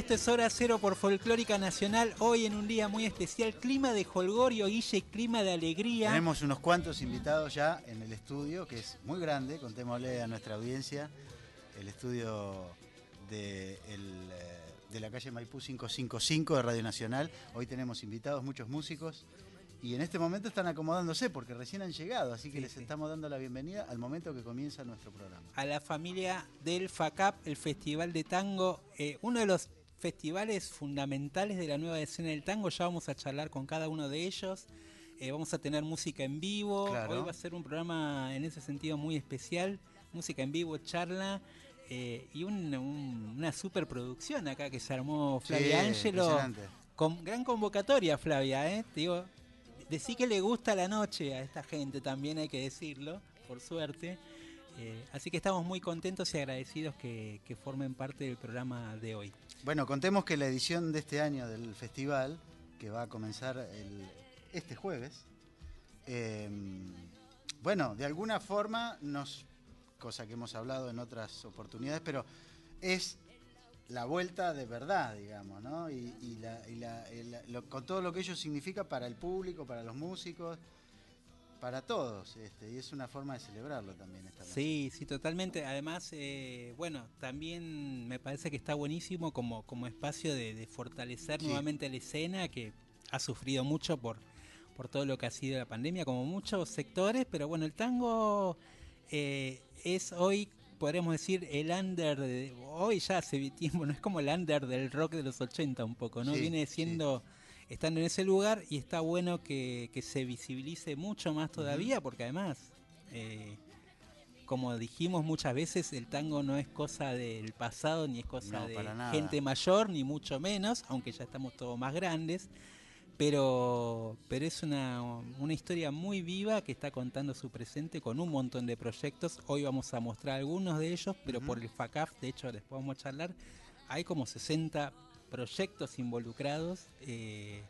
Esto es Hora Cero por Folclórica Nacional. Hoy en un día muy especial, clima de holgorio, Guille, clima de alegría. Tenemos unos cuantos invitados ya en el estudio, que es muy grande, contémosle a nuestra audiencia, el estudio de, el, eh, de la calle Maipú 555 de Radio Nacional. Hoy tenemos invitados, muchos músicos, y en este momento están acomodándose porque recién han llegado, así que Sí, les sí. estamos dando la bienvenida al momento que comienza nuestro programa. A la familia del FACAP, el Festival de Tango, eh, uno de los festivales fundamentales de la nueva escena del tango. Ya vamos a charlar con cada uno de ellos. Eh, vamos a tener música en vivo. Claro. Hoy va a ser un programa en ese sentido muy especial. Música en vivo, charla. eh, y un- un- una superproducción acá que se armó Flavia Sí. Con gran convocatoria, Flavia, ¿eh? Te digo, decí que le gusta la noche a esta gente, también hay que decirlo, por suerte. Eh, así que estamos muy contentos y agradecidos que, que formen parte del programa de hoy. Bueno, contemos que la edición de este año del festival, que va a comenzar este jueves, eh, bueno, de alguna forma cosa que hemos hablado en otras oportunidades, pero es la vuelta de verdad, digamos, ¿no? Y, la- con todo lo que ello significa para el público, para los músicos, para todos, este, y es una forma de celebrarlo también esta noche. Sí, sí, totalmente. Además, eh, bueno, también me parece que está buenísimo como, como espacio de, de fortalecer Sí. nuevamente la escena que ha sufrido mucho por, por todo lo que ha sido la pandemia, como muchos sectores, pero bueno, el tango eh, es hoy, podríamos decir, el under, de, hoy ya hace tiempo, no es como el under del rock de los 80 un poco, ¿no? Sí, Viene siendo... Estando en ese lugar y está bueno que, que se visibilice mucho más todavía porque además eh, como dijimos muchas veces, el tango no es cosa del pasado, ni es cosa No, de gente mayor, ni mucho menos, aunque ya estamos todos más grandes. Pero, pero es una, una historia muy viva que está contando su presente con un montón de proyectos. Hoy vamos a mostrar algunos de ellos, pero por el FACAF, de hecho después vamos a charlar, hay como 60 proyectos involucrados eh,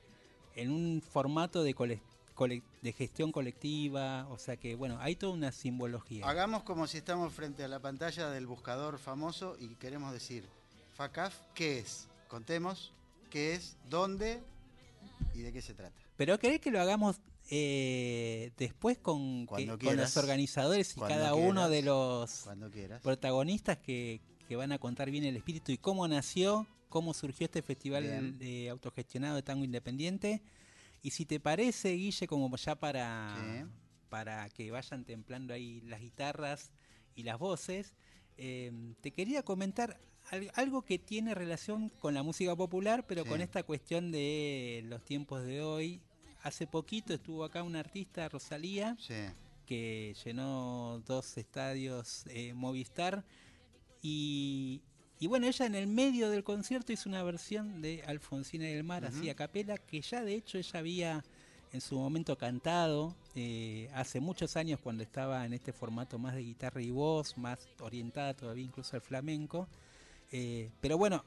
en un formato de, cole- cole- de gestión colectiva. O sea que, bueno, hay toda una simbología. Hagamos como si estamos frente a la pantalla del buscador famoso y queremos decir, FACAF, ¿qué es? Contemos, ¿qué es? ¿Dónde? ¿Y de qué se trata? Pero querés que lo hagamos eh, después con, que- los organizadores y cada uno de los protagonistas que, que van a contar bien el espíritu y cómo nació cómo surgió este festival de autogestionado de tango independiente. Y si te parece, Guille, como ya para, Sí. para que vayan templando ahí las guitarras y las voces, eh, te quería comentar al- algo que tiene relación con la música popular, pero Sí. con esta cuestión de los tiempos de hoy. Hace poquito estuvo acá una artista, Rosalía, Sí. que llenó dos estadios eh, Movistar. Y, y bueno, ella en el medio del concierto hizo una versión de Alfonsina del Mar, así a capela, que ya de hecho ella había en su momento cantado eh, hace muchos años cuando estaba en este formato más de guitarra y voz, más orientada todavía incluso al flamenco. Eh, pero bueno,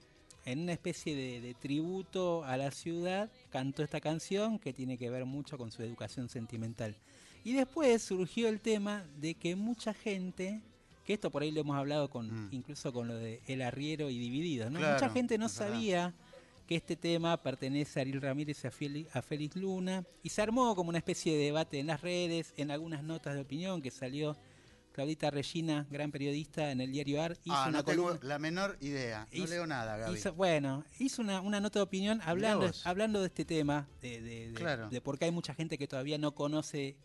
en una especie de, de tributo a la ciudad, cantó esta canción que tiene que ver mucho con su educación sentimental. Y después surgió el tema de que mucha gente, que esto por ahí lo hemos hablado con, Mm. incluso con lo de El Arriero y Dividido, ¿no? Claro, mucha gente no sabía que este tema pertenece a Ariel Ramírez y a Félix Luna, y se armó como una especie de debate en las redes, en algunas notas de opinión que salió Claudita Regina, gran periodista en el diario AR, hizo Ah, una no tengo columna. la menor idea. No Hizo- leo nada, Gaby. Hizo- bueno, hizo una, una nota de opinión hablando, hablando de este tema, de, de, de, Claro. de por qué hay mucha gente que todavía no conoce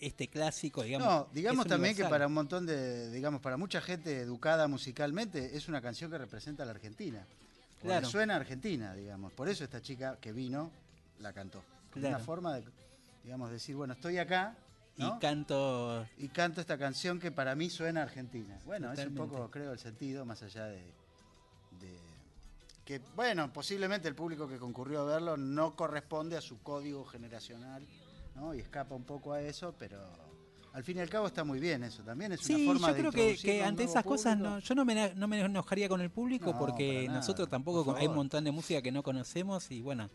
este clásico, digamos. No, digamos también que para un montón de, digamos, para mucha gente educada musicalmente, es una canción que representa a la Argentina. Claro. suena a Argentina, digamos. Por eso esta chica que vino la cantó. Como Claro. Una forma de, digamos, decir, bueno, estoy acá ¿no? Y canto. y canto esta canción que para mí suena a Argentina. Bueno, es un poco, creo, el sentido, más allá de, de- que, bueno, posiblemente el público que concurrió a verlo no corresponde a su código generacional, ¿no? Y escapa un poco a eso, pero al fin y al cabo está muy bien eso. También es Sí, una forma yo de creo que, ante esas cosas no, yo no me, no me enojaría con el público No, porque nosotros tampoco hay un montón de música que no conocemos y bueno.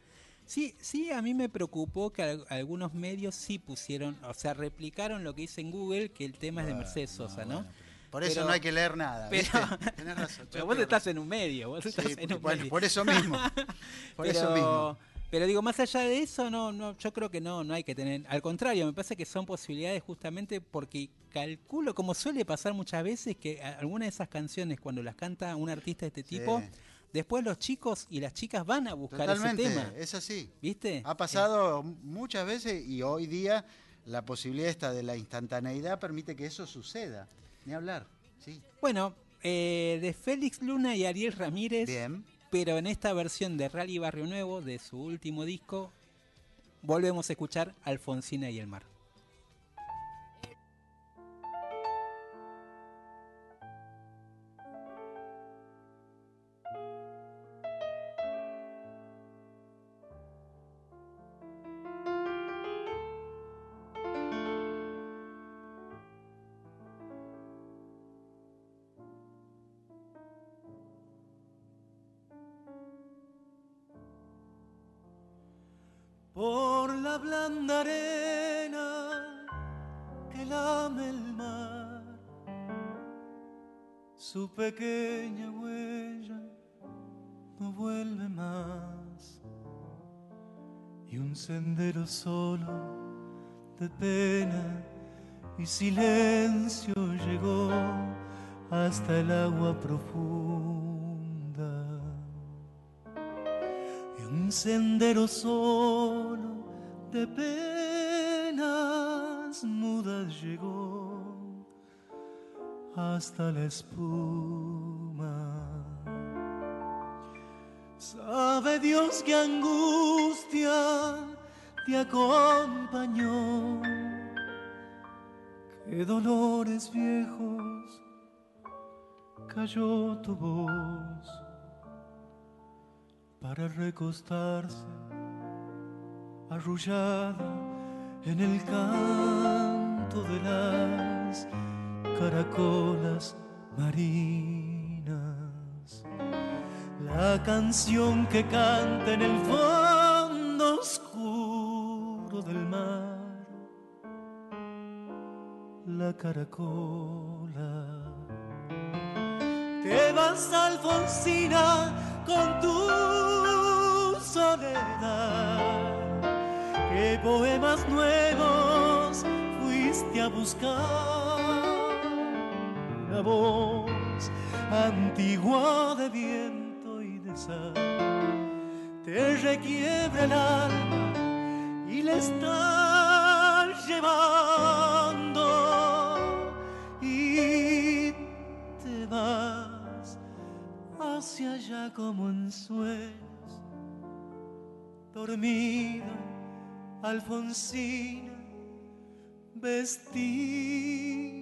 Sí, sí, a mí me preocupó que al- algunos medios sí pusieron, o sea, replicaron lo que dice en Google, que el tema es de Mercedes Sosa, ¿no? bueno, Por eso Pero- no hay que leer nada. pero- ¿viste? Tenés razón. Pero vos estás en un medio, vos estás Sí, en un bueno, medio. por eso mismo. Por eso mismo. Pero digo, más allá de eso, no, no, yo creo que no, no hay que tener. Al contrario, me parece que son posibilidades justamente porque calculo, como suele pasar muchas veces, que algunas de esas canciones, cuando las canta un artista de este Sí. tipo, después los chicos y las chicas van a buscar Totalmente, ese tema. es así. ¿Viste? Ha pasado muchas veces y hoy día la posibilidad esta de la instantaneidad permite que eso suceda. Ni hablar. Sí. Bueno, eh, de Félix Luna y Ariel Ramírez, Bien. Pero en esta versión de Rally Barrio Nuevo, de su último disco, volvemos a escuchar Alfonsina y el mar. Arena que lame el mar, su pequeña huella no vuelve más, y un sendero solo de pena y silencio llegó hasta el agua profunda. Y un sendero solo de penas mudas llegó hasta la espuma. Sabe Dios que angustia te acompañó, que dolores viejos cayó tu voz para recostarse arrullada en el canto de las caracolas marinas. La canción que canta en el fondo oscuro del mar, la caracola. Te vas, Alfonsina, con tu soledad. ¿Qué poemas nuevos fuiste a buscar? La voz antigua de viento y de impulsa, te requiebra el alma y le está llevando y te vas hacia allá como en sueños, dormida, Alfonsina, vestida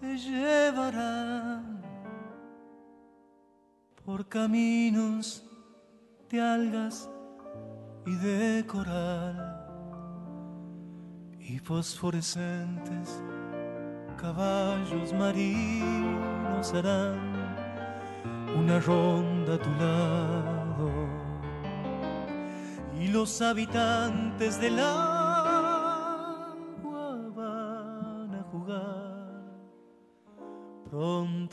te llevarán por caminos de algas y de coral y fosforescentes caballos marinos harán una ronda a tu lado y los habitantes del agua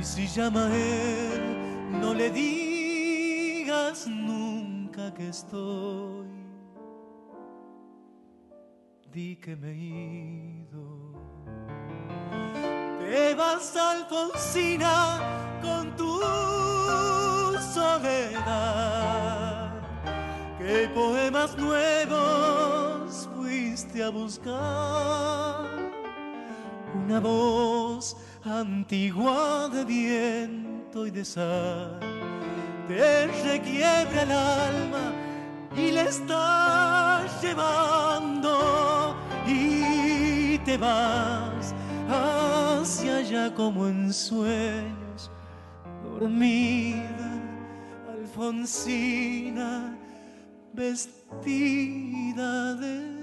Y si llama él, no le digas nunca que estoy, di que me ido. Te vas, Alfonsina, con tu soledad. ¿Qué poemas nuevos fuiste a buscar? Una voz antigua de viento y de sal te requiebra el alma y le estás llevando y te vas hacia allá como en sueños, dormida, Alfonsina, vestida de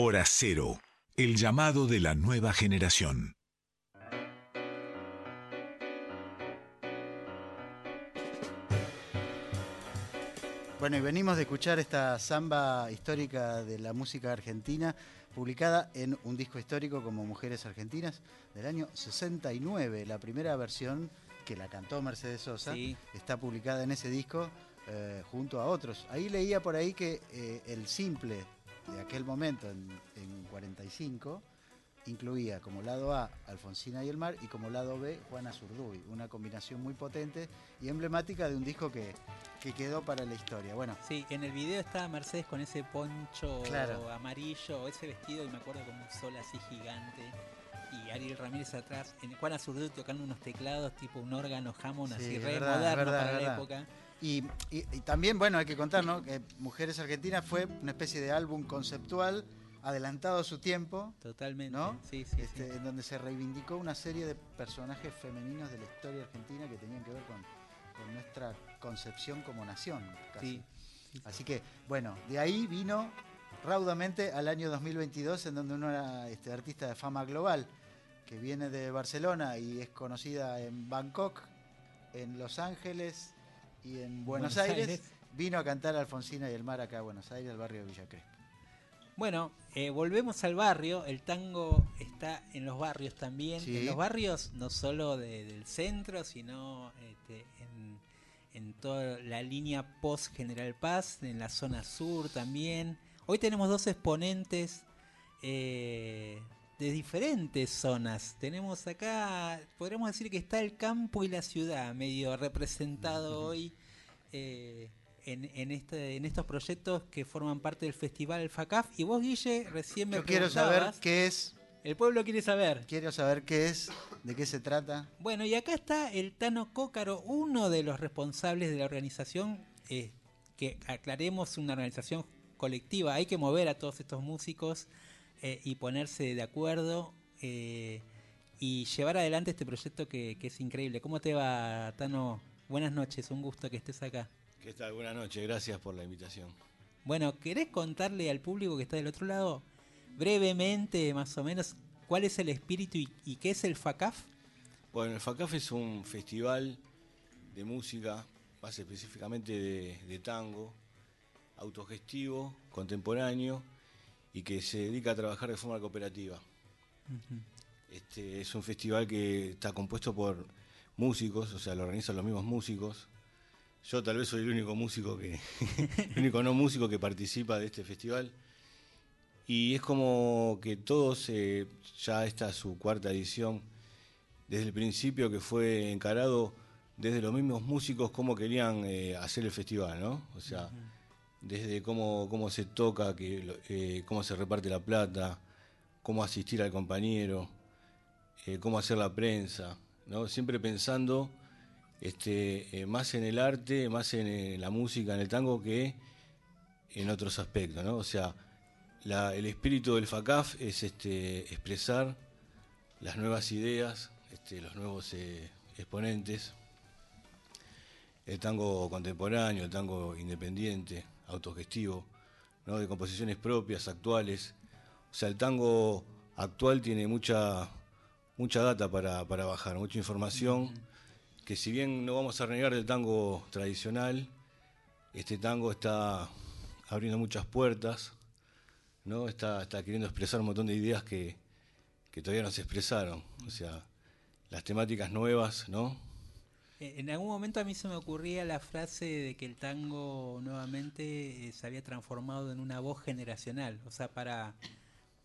Hora Cero, el llamado de la nueva generación. Bueno, y venimos de escuchar esta samba histórica de la música argentina, publicada en un disco histórico como Mujeres Argentinas del año 69. La primera versión que la cantó Mercedes Sosa Sí. está publicada en ese disco eh, junto a otros. Ahí leía por ahí que eh, el simple de aquel momento, en, en 45, incluía como lado A Alfonsina y el mar y como lado B Juana Zurduy, una combinación muy potente y emblemática de un disco que, que quedó para la historia. Bueno, Sí, en el video estaba Mercedes con ese poncho Claro. amarillo, ese vestido, y me acuerdo con un sol así gigante. Y Ariel Ramírez atrás, en Juan Azurduy tocando unos teclados tipo un órgano Hammond Sí, así re verdad, moderno verdad, para la época. Y, y- y también, bueno, hay que contar, ¿no? Que Mujeres Argentinas fue una especie de álbum conceptual adelantado a su tiempo, Totalmente. ¿no? Sí, sí, este, sí. en donde se reivindicó una serie de personajes femeninos de la historia argentina que tenían que ver con, con nuestra concepción como nación. casi. Sí, sí, Así que, bueno, de ahí vino raudamente al año 2022, en donde una este, artista de fama global, que viene de Barcelona y es conocida en Bangkok, en Los Ángeles y en Buenos, Buenos Aires, Aires. vino a cantar Alfonsina y el mar acá a Buenos Aires, al barrio de Villa Crespo. Bueno, eh, volvemos al barrio. El tango está en los barrios también. Sí. En los barrios no solo de- del centro, sino este, en, en toda la línea post General Paz, en la zona sur también. Hoy tenemos dos exponentes eh, de diferentes zonas. Tenemos acá, podríamos decir que está el campo y la ciudad, medio representado hoy. eh, en, en, este, en estos proyectos que forman parte del festival FACAF. Y vos, Guille, recién me Yo quiero saber qué es, El pueblo quiere saber. quiero saber qué es, de qué se trata. Bueno, y acá está el Tano Cócaro, uno de los responsables de la organización, eh, que aclaremos una organización colectiva. Hay que mover a todos estos músicos eh, y ponerse de acuerdo eh, y llevar adelante este proyecto que, que es increíble. ¿Cómo te va, Tano? Buenas noches, un gusto que estés acá. ¿Qué tal? Buenas noches, gracias por la invitación. Bueno, ¿querés contarle al público que está del otro lado brevemente, más o menos, cuál es el espíritu y, y qué es el FACAF? Bueno, el FACAF es un festival de música, más específicamente de, de tango, autogestivo, contemporáneo y que se dedica a trabajar de forma cooperativa. Este es un festival que está compuesto por músicos, o sea, lo organizan los mismos músicos. Yo tal vez soy el único músico que, el único no músico que participa de este festival. Y es como que todos, eh, ya esta es su cuarta edición, desde el principio que fue encarado desde los mismos músicos cómo querían eh, hacer el festival, ¿no? O sea, desde cómo, cómo se toca, que, eh, cómo se reparte la plata, cómo asistir al compañero, eh, cómo hacer la prensa, ¿no? Siempre pensando este, eh, más en el arte, más en, la música, en el tango, que en otros aspectos, ¿no? O sea, el espíritu del FACAF es este, expresar las nuevas ideas, este, los nuevos exponentes, el tango contemporáneo, el tango independiente, autogestivo, ¿no? de composiciones propias, actuales. O sea, el tango actual tiene mucha, mucha data para, para bajar, mucha información, que si bien no vamos a renegar del tango tradicional, este tango está abriendo muchas puertas, ¿no? Está, está queriendo expresar un montón de ideas que, que todavía no se expresaron. O sea, las temáticas nuevas, ¿no? En algún momento a mí se me ocurría la frase de que el tango nuevamente eh, se había transformado en una voz generacional, o sea, para,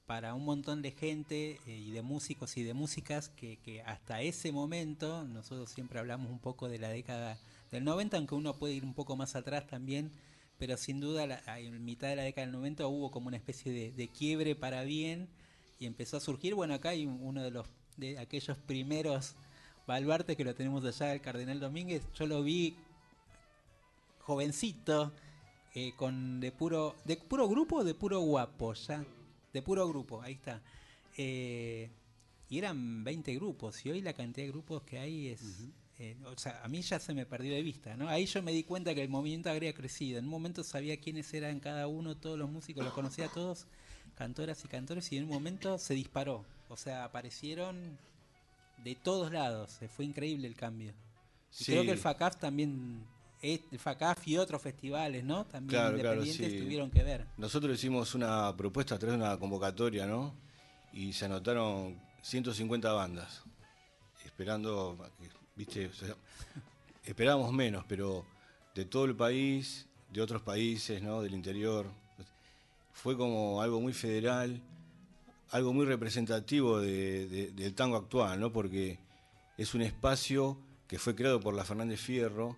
para un montón de gente eh, y de músicos y de músicas que, que hasta ese momento, nosotros siempre hablamos un poco de la década del 90, aunque uno puede ir un poco más atrás también, pero sin duda la- en mitad de la década del 90 hubo como una especie de, de quiebre para bien y empezó a surgir, bueno, acá hay un- uno de los de aquellos primeros baluartes que lo tenemos allá, el Cardenal Domínguez, yo lo vi jovencito, eh, con de puro, de puro grupo o de puro guapo, ya, de puro grupo, ahí está. Eh, y eran 20 grupos, y hoy la cantidad de grupos que hay es, eh, o sea, a mí ya se me perdió de vista, ¿no? Ahí yo me di cuenta que el movimiento habría crecido, en un momento sabía quiénes eran cada uno, todos los músicos, los conocía a todos, cantoras y cantores, y en un momento se disparó, o sea, aparecieron de todos lados, fue increíble el cambio. Y creo que el FACAF también, eh, el FACAF y otros festivales, ¿no? También Claro, claro, independientes sí. tuvieron que ver. Nosotros hicimos una propuesta a través de una convocatoria, ¿no? Y se anotaron 150 bandas, esperando, viste, O sea, esperábamos menos, pero de todo el país, de otros países, ¿no? Del interior, fue como algo muy federal, algo muy representativo de- de- del tango actual, ¿no? Porque es un espacio que fue creado por la Fernández Fierro,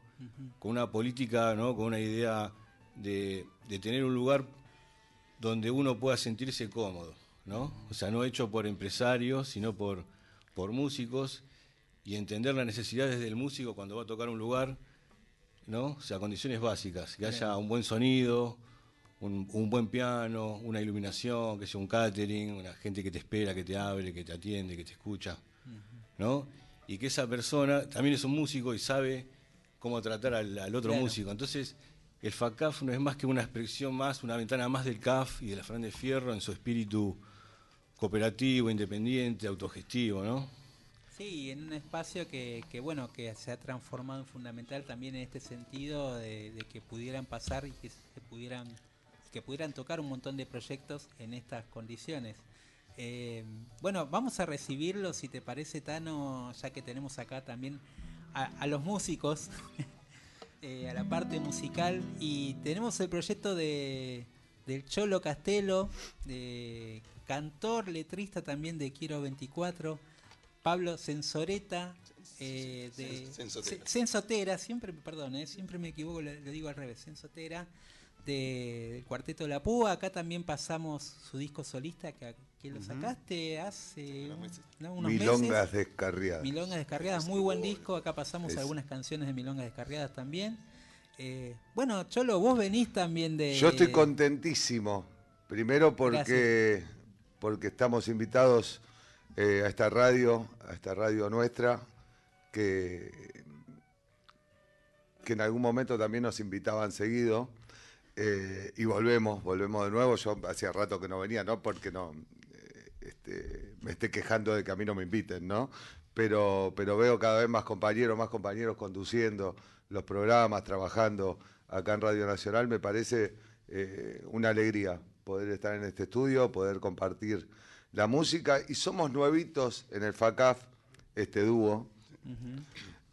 con una política, ¿no? Con una idea de, de tener un lugar donde uno pueda sentirse cómodo, ¿no? O sea, no hecho por empresarios, sino por, por músicos y entender las necesidades del músico cuando va a tocar un lugar, ¿no? O sea, condiciones básicas, que haya un buen sonido, un, un buen piano, una iluminación, que sea un catering, una gente que te espera, que te hable, que te atiende, que te escucha, ¿no? Y que esa persona también es un músico y sabe cómo tratar al, al otro Claro. músico. Entonces, el FACAF no es más que una expresión más, una ventana más del CAF y de la Fernández Fierro en su espíritu cooperativo, independiente, autogestivo, ¿no? Sí, en un espacio que, que, bueno, que se ha transformado en fundamental también en este sentido de, de que pudieran pasar y que se pudieran que pudieran tocar un montón de proyectos en estas condiciones. Eh, bueno, vamos a recibirlo, si te parece, Tano, ya que tenemos acá también a, a los músicos, eh, a la parte musical, y tenemos el proyecto de, del Cholo Castelo, de cantor, letrista también de Quiero 24, Pablo Sensoreta, eh, de Sensotera. Se- Sensotera, siempre, perdón, siempre me equivoco, lo, lo digo al revés, Sensotera, del Cuarteto La Púa, acá también pasamos su disco solista, que, que lo sacaste hace Unos un- meses. ¿no? unos Milongas meses. descarriadas. Milongas Descarriadas, muy buen disco. Acá pasamos Es- algunas canciones de Milongas Descarriadas también. Eh, bueno, Cholo, vos venís también de. Yo estoy contentísimo. Primero porque, porque estamos invitados eh, a esta radio, a esta radio nuestra, que, que en algún momento también nos invitaban seguido. Eh, y volvemos, volvemos de nuevo. Yo hacía rato que no venía, no porque no eh, este, me esté quejando de que a mí no me inviten, ¿no? Pero, pero veo cada vez más compañeros, más compañeros conduciendo los programas, trabajando acá en Radio Nacional. Me parece eh, una alegría poder estar en este estudio, poder compartir la música. Y somos nuevitos en el FACAF, este dúo.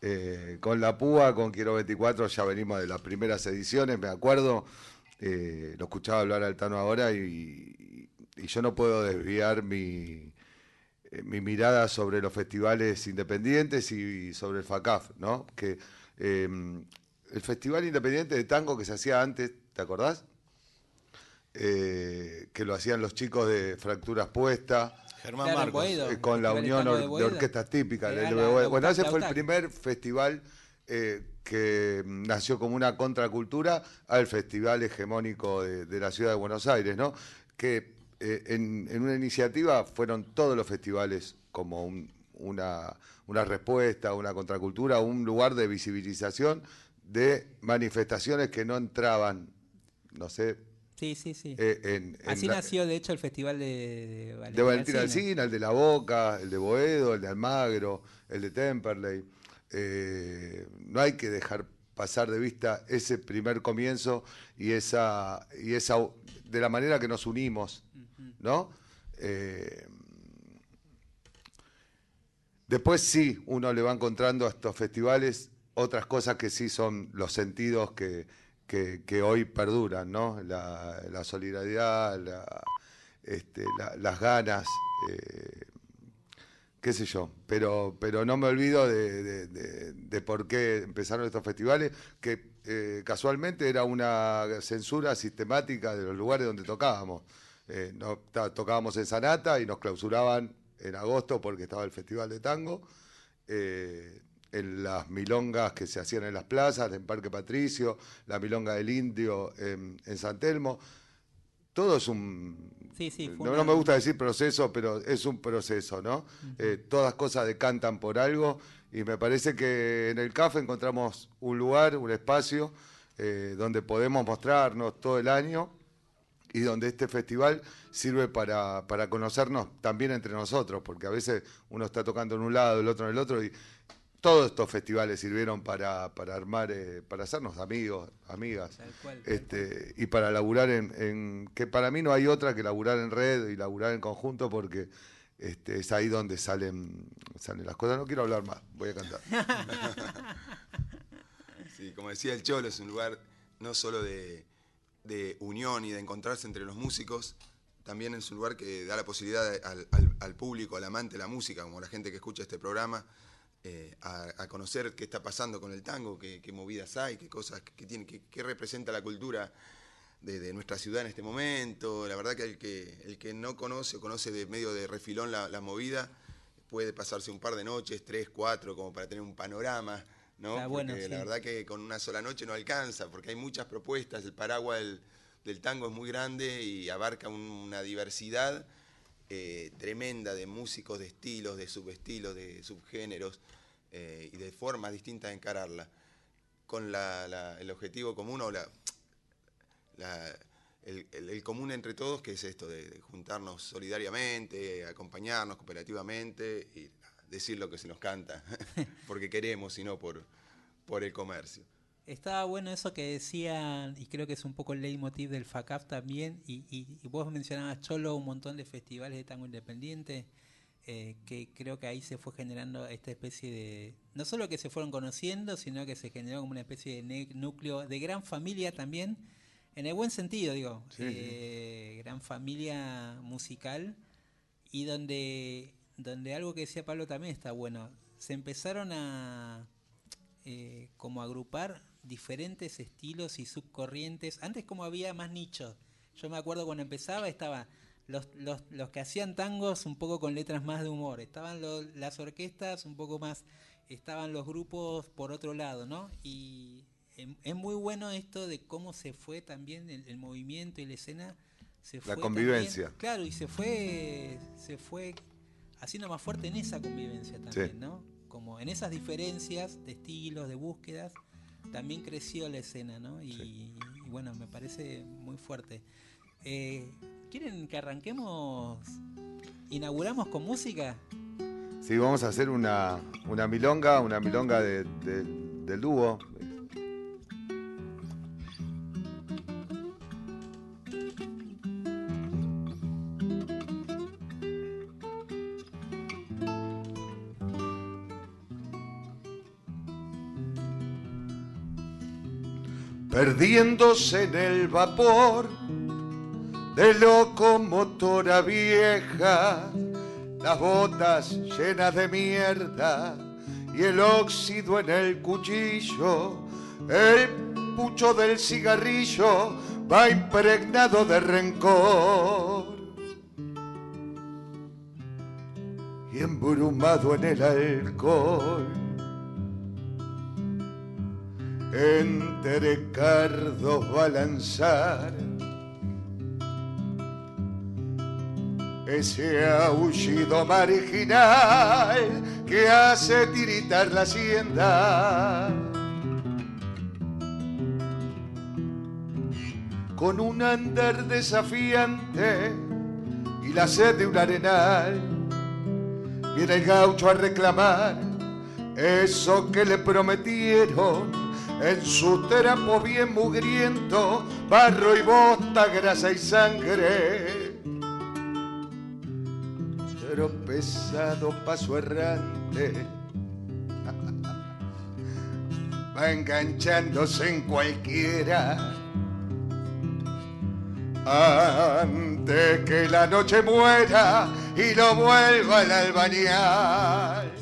Eh, con La Púa, con Quiero 24, ya venimos de las primeras ediciones, me acuerdo. Eh, lo escuchaba hablar Altano ahora y, y yo no puedo desviar mi, eh, mi mirada sobre los festivales independientes y, sobre el FACAF, ¿no? Que eh, el Festival Independiente de Tango que se hacía antes, ¿te acordás? Eh, que lo hacían los chicos de Fracturas Puestas. Germán Claro, Marcos. Boedo. Eh, con la de Unión Or- de. Orquestas Típicas, la- LBB. la Bueno, ese fue el primer festival eh, que nació como una contracultura al festival hegemónico de, de la ciudad de Buenos Aires, ¿no? Que eh, en, en una iniciativa fueron todos los festivales como un- una, una respuesta, una contracultura, un lugar de visibilización de manifestaciones que no entraban, no sé, Sí, sí, sí. eh, en, en Así la- nació, de hecho, el festival de, de Alsina. Alsina, el de La Boca, el de Boedo, el de Almagro, el de Temperley. Eh, no hay que dejar pasar de vista ese primer comienzo y esa, y esa de la manera que nos unimos, ¿no? Eh, después sí, uno le va encontrando a estos festivales otras cosas que sí son los sentidos que, que- que hoy perduran, ¿no? La, la solidaridad, la, este, la- las ganas, eh, qué sé yo, pero, pero no me olvido de, de- por qué empezaron estos festivales, que eh, casualmente era una censura sistemática de los lugares donde tocábamos. Eh, no, tocábamos en Sanata y nos clausuraban en agosto porque estaba el Festival de Tango. eh, en las milongas que se hacían en las plazas, en Parque Patricio, la milonga del Indio en, en San Telmo. Todo es un... Sí, sí, no, una- no me gusta decir proceso, pero es un proceso, ¿no? Eh, todas cosas decantan por algo y me parece que en el CAF encontramos un lugar, un espacio eh, donde podemos mostrarnos todo el año y donde este festival sirve para, para conocernos también entre nosotros, porque a veces uno está tocando en un lado, el otro en el otro, y todos estos festivales sirvieron para, para armar, eh, para hacernos amigos, amigas, Tal cual, tal este, y para laburar en, en- que para mí no hay otra que laburar en red y laburar en conjunto, porque este, es ahí donde salen, salen las cosas. No quiero hablar más, voy a cantar. Sí, como decía el Cholo, es un lugar no solo de, de unión y de encontrarse entre los músicos, también es un lugar que da la posibilidad al, al- al público, al amante de la música, como la gente que escucha este programa, eh, a, a conocer qué está pasando con el tango, qué, qué movidas hay, qué cosas que tiene, qué, qué representa la cultura de, de nuestra ciudad en este momento. La verdad que el que, el que no conoce o conoce de medio de refilón la, la movida, puede pasarse un par de noches, tres, cuatro, como para tener un panorama, ¿no? Está bueno, Porque sí. la verdad que con una sola noche no alcanza, porque hay muchas propuestas, el paraguas del, del tango es muy grande y abarca un- una diversidad eh, tremenda de músicos, de estilos, de subestilos, de subgéneros eh, y de formas distintas de encararla, con el objetivo común o el, común entre todos, que es esto de, de juntarnos solidariamente, acompañarnos cooperativamente y decir lo que se nos canta, porque queremos y no por, por el comercio. Estaba bueno eso que decían, y creo que es un poco el leitmotiv del FACAF también, y, y- y vos mencionabas Cholo, un montón de festivales de tango independiente, eh, que creo que ahí se fue generando esta especie de, no solo que se fueron conociendo, sino que se generó como una especie de núcleo de gran familia también, en el buen sentido, digo, Sí, sí. eh, gran familia musical, y donde, donde algo que decía Pablo también está bueno, se empezaron a eh, como agrupar diferentes estilos y subcorrientes. Antes como había más nichos. Yo me acuerdo cuando empezaba estaba los, los, los que hacían tangos un poco con letras más de humor. Estaban lo- las orquestas un poco más. Estaban los grupos por otro lado, ¿no? Y em- es muy bueno esto de cómo se fue también el, el movimiento y la escena. Se La fue convivencia. también- claro, y se fue, se fue haciendo más fuerte en esa convivencia también, Sí. ¿no? Como en esas diferencias de estilos, de búsquedas, también creció la escena, ¿no? Y, y bueno, me parece muy fuerte. Eh, ¿Quieren que arranquemos? ¿Inauguramos con música? Sí, vamos a hacer una, una milonga, una milonga de- de- del dúo. Perdiéndose en el vapor de locomotora vieja, las botas llenas de mierda y el óxido en el cuchillo, el pucho del cigarrillo va impregnado de rencor. Y embrumado en el alcohol, entre cardos balanzar ese aullido marginal que hace tiritar la hacienda. Con un andar desafiante y la sed de un arenal, viene el gaucho a reclamar eso que le prometieron en su trapo bien mugriento, barro y bota, grasa y sangre. Pero pesado paso errante. Va enganchándose en cualquiera. Antes que la noche muera y lo vuelva al albañal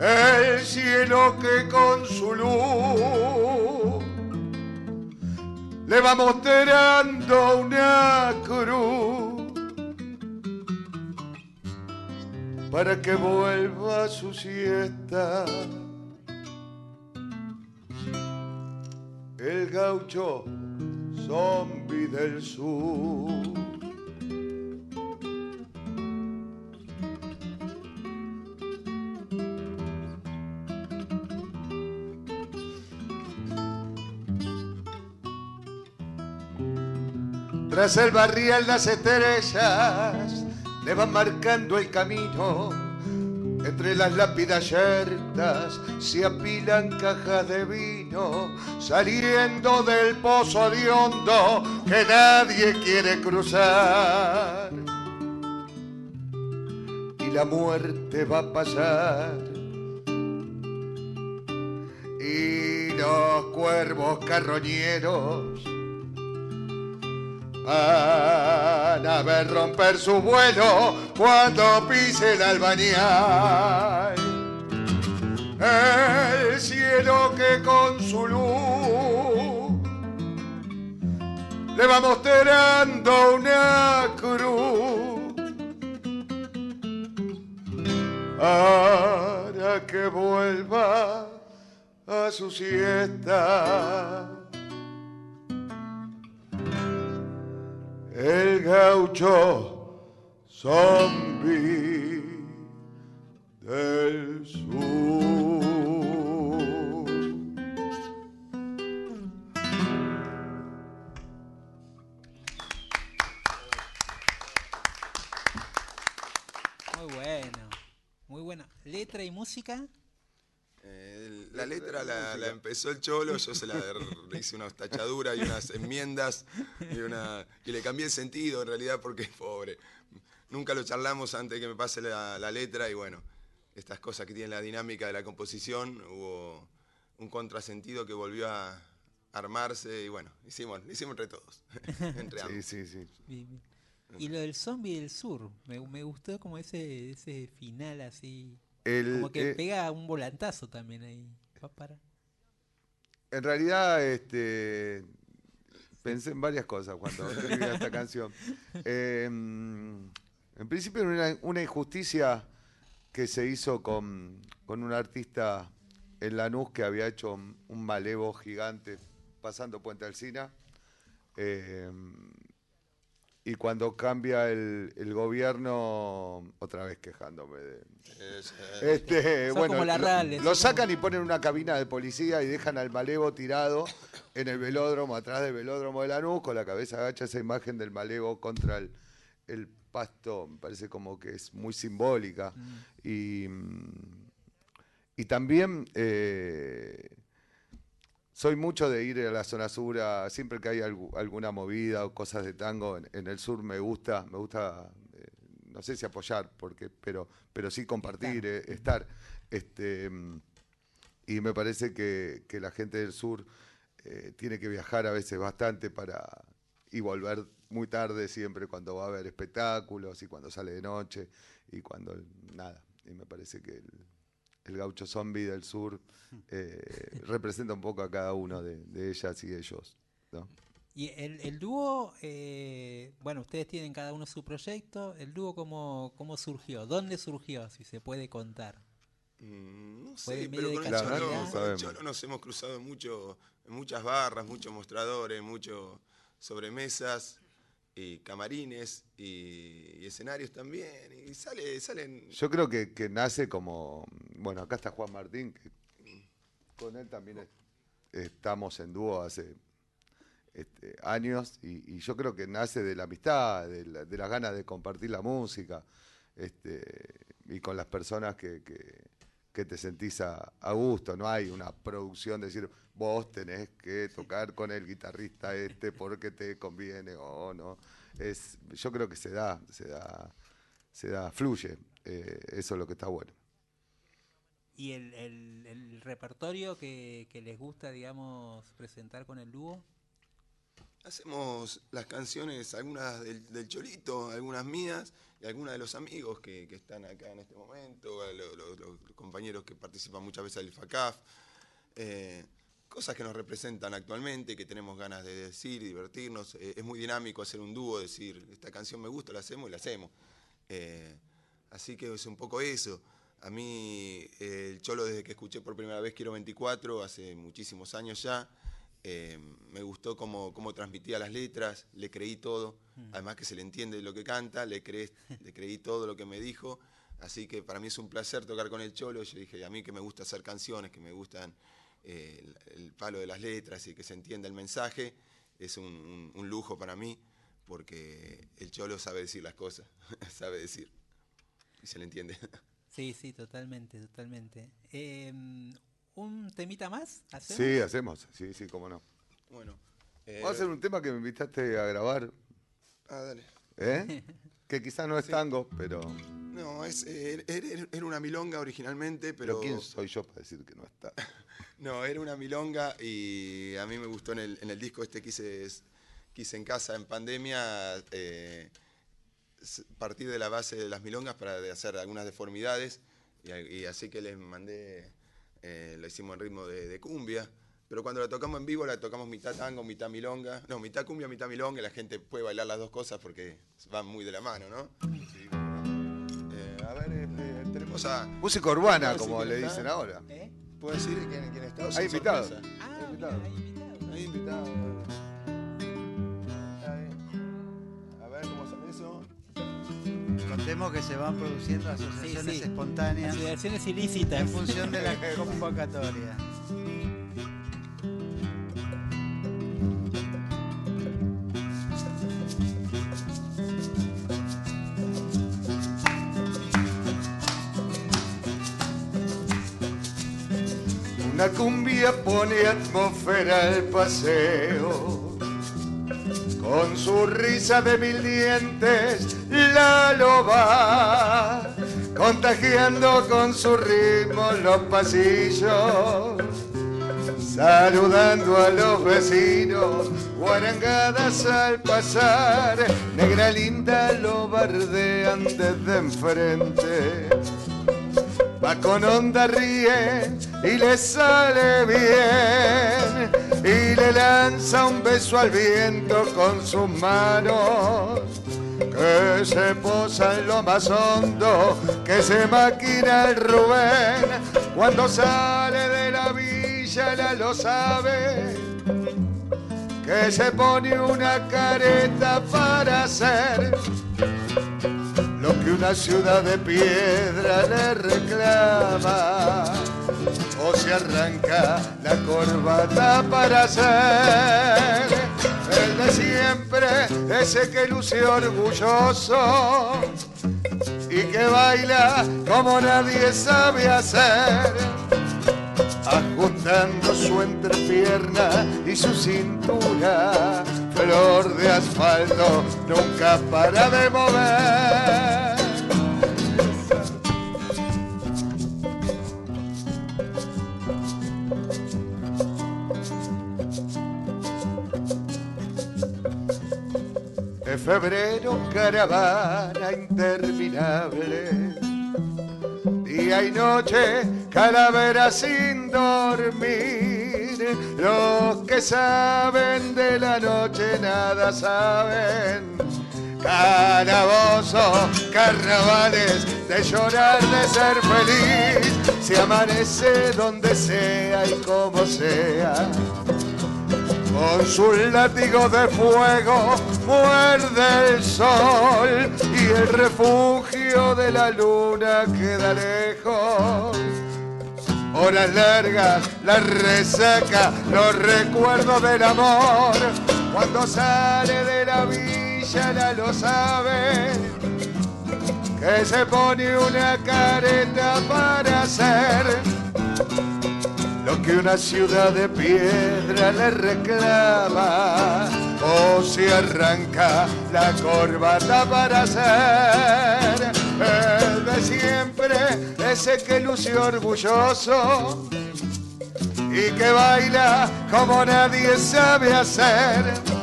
el cielo que con su luz le va mostrando una cruz para que vuelva a su siesta. El gaucho zombi del sur. Tras el barrial las estrellas le van marcando el camino. Entre las lápidas yertas se apilan cajas de vino, saliendo del pozo de hondo que nadie quiere cruzar. Y la muerte va a pasar. Y los cuervos carroñeros a ver romper su vuelo cuando pise el albañal. El cielo que con su luz le va mostrando una cruz para que vuelva a su siesta. El gaucho zombie del sur. Muy bueno, muy bueno. Letra y música. Eh, La letra la, la empezó el cholo, yo se la hice unas tachaduras y unas enmiendas y, una, y le cambié el sentido en realidad porque es pobre. Nunca lo charlamos antes de que me pase la, la letra y bueno, estas cosas que tienen la dinámica de la composición, hubo un contrasentido que volvió a armarse y bueno, hicimos, lo hicimos entre todos, entre ambos. Sí, sí, sí. Bien, bien. Y lo del zombie del sur, me, me gustó como ese, ese final así. El, Como que eh, pega un volantazo también ahí. Va para. En realidad, este, pensé en varias cosas cuando escribía esta canción. Eh, en principio, era una, una injusticia que se hizo con, con un artista en Lanús que había hecho un, un malevo gigante pasando Puente Alsina. Eh, y cuando cambia el, el gobierno, otra vez quejándome de, Es, este, bueno, como la lo- lo, sacan y ponen una cabina de policía y dejan al malevo tirado en el velódromo, atrás del velódromo de Lanús, con la cabeza agacha esa imagen del malevo contra el, el pasto, me parece como que es muy simbólica. Y, mm, y también eh, soy mucho de ir a la zona sur, a- siempre que hay algu- alguna movida o cosas de tango en, en el sur me gusta, me gusta, eh, no sé si apoyar, porque, pero, pero sí compartir, eh, estar. Este, y me parece que, que la gente del sur eh, tiene que viajar a veces bastante para y volver muy tarde siempre cuando va a haber espectáculos y cuando sale de noche y cuando nada. Y me parece que el, el gaucho zombie del sur eh, representa un poco a cada uno de, de ellas y ellos. ¿no? Y el, el dúo, eh, bueno, ustedes tienen cada uno su proyecto. ¿El dúo cómo, cómo surgió? ¿Dónde surgió? Si se puede contar. Mm, No sé, pero de con el, sabemos. Cholo nos hemos cruzado mucho, en muchas barras, muchos mostradores, muchos sobremesas y camarines y, escenarios también. Y sale, salen. Yo creo que, nace como, bueno, acá está Juan Martín, que con él también es- estamos en dúo hace este, años y, yo creo que nace de la amistad, de, la- las ganas de compartir la música este, y con las personas que, que- que te sentís a, a gusto. No hay una producción de decir, vos tenés que tocar con el guitarrista este porque te conviene o no. Es, yo creo que se da, se da, se da, fluye. Eh, eso es lo que está bueno. ¿Y el, el- el repertorio que, que les gusta, digamos, presentar con el dúo? Hacemos las canciones, algunas del, del Cholito, algunas mías y algunas de los amigos que, que están acá en este momento, los, compañeros que participan muchas veces del FACAF. eh, cosas que nos representan actualmente, que tenemos ganas de decir, divertirnos. Eh, es muy dinámico hacer un dúo, decir, esta canción me gusta, la hacemos y la hacemos. Eh, así que es un poco eso. A mí, eh, el Cholo, desde que escuché por primera vez Quiero 24, hace muchísimos años ya, eh, me gustó cómo, cómo transmitía las letras, le creí todo, además que se le entiende lo que canta, le, creé- le creí todo lo que me dijo, así que para mí es un placer tocar con el Cholo, yo dije, a mí que me gusta hacer canciones, que me gustan eh, el, el palo de las letras y que se entienda el mensaje, es un, un- un lujo para mí, porque el Cholo sabe decir las cosas, sabe decir, y se le entiende. Sí, sí, totalmente, totalmente. Eh, ¿Un temita más? ¿Hacemos? Sí, hacemos. Sí, sí, cómo no. bueno. eh, Vamos a hacer un tema que me invitaste a grabar, ah, dale. ¿eh? que quizás no es tango, pero, No, es, eh, era, era una milonga originalmente, pero pero... ¿quién soy yo para decir que no está? No, era una milonga y a mí me gustó en el, en el disco este que hice, que hice en casa en pandemia, eh, partir de la base de las milongas para hacer algunas deformidades y, así que les mandé, eh, lo hicimos en ritmo de, de cumbia, pero cuando la tocamos en vivo la tocamos mitad tango, mitad milonga, no, mitad cumbia, mitad milonga y la gente puede bailar las dos cosas porque van muy de la mano, ¿no? Eh, a ver, eh, tenemos a... Música urbana, ¿Puedo decir como le está? dicen ahora. ¿Eh? ¿Puedo decir quién, quién está? ¿O Hay sin invitado. sorpresa? Ah, invitado. mira, hay invitado. Hay invitado. Ahí. A ver cómo sale eso. Contemos que se van produciendo asociaciones sí. espontáneas Asociaciones ilícitas. en función de la convocatoria. Una cumbia pone atmósfera al paseo. Con su risa de mil dientes, la loba, contagiando con su ritmo los pasillos saludando a los vecinos, guarangadas al pasar, negra linda lo bardean desde enfrente. Va con onda, ríe y le sale bien, y le lanza un beso al viento con sus manos. Que se posa en lo más hondo, que se maquina el Rubén. Cuando sale de la villa, la lo sabe, que se pone una careta para lo que una ciudad de piedra le reclama. O se arranca la corbata para hacer el de siempre, ese que luce orgulloso y que baila como nadie sabe hacer ajustando su entrepierna y su cintura, flor de asfalto, nunca para de mover. Febrero caravana interminable día y noche, calavera sin dormir. Los que saben de la noche nada saben. Calabozo, carnavales, de llorar, de ser feliz. Se amanece donde sea y como sea con su látigo de fuego muerde el sol y el refugio de la luna queda lejos. Horas largas, la resaca, los recuerdos del amor. Cuando sale de la villa la lo sabe, que se pone una careta para hacer lo que una ciudad de piedra le reclama o se arranca la corbata para ser el de siempre, ese que luce orgulloso y que baila como nadie sabe hacer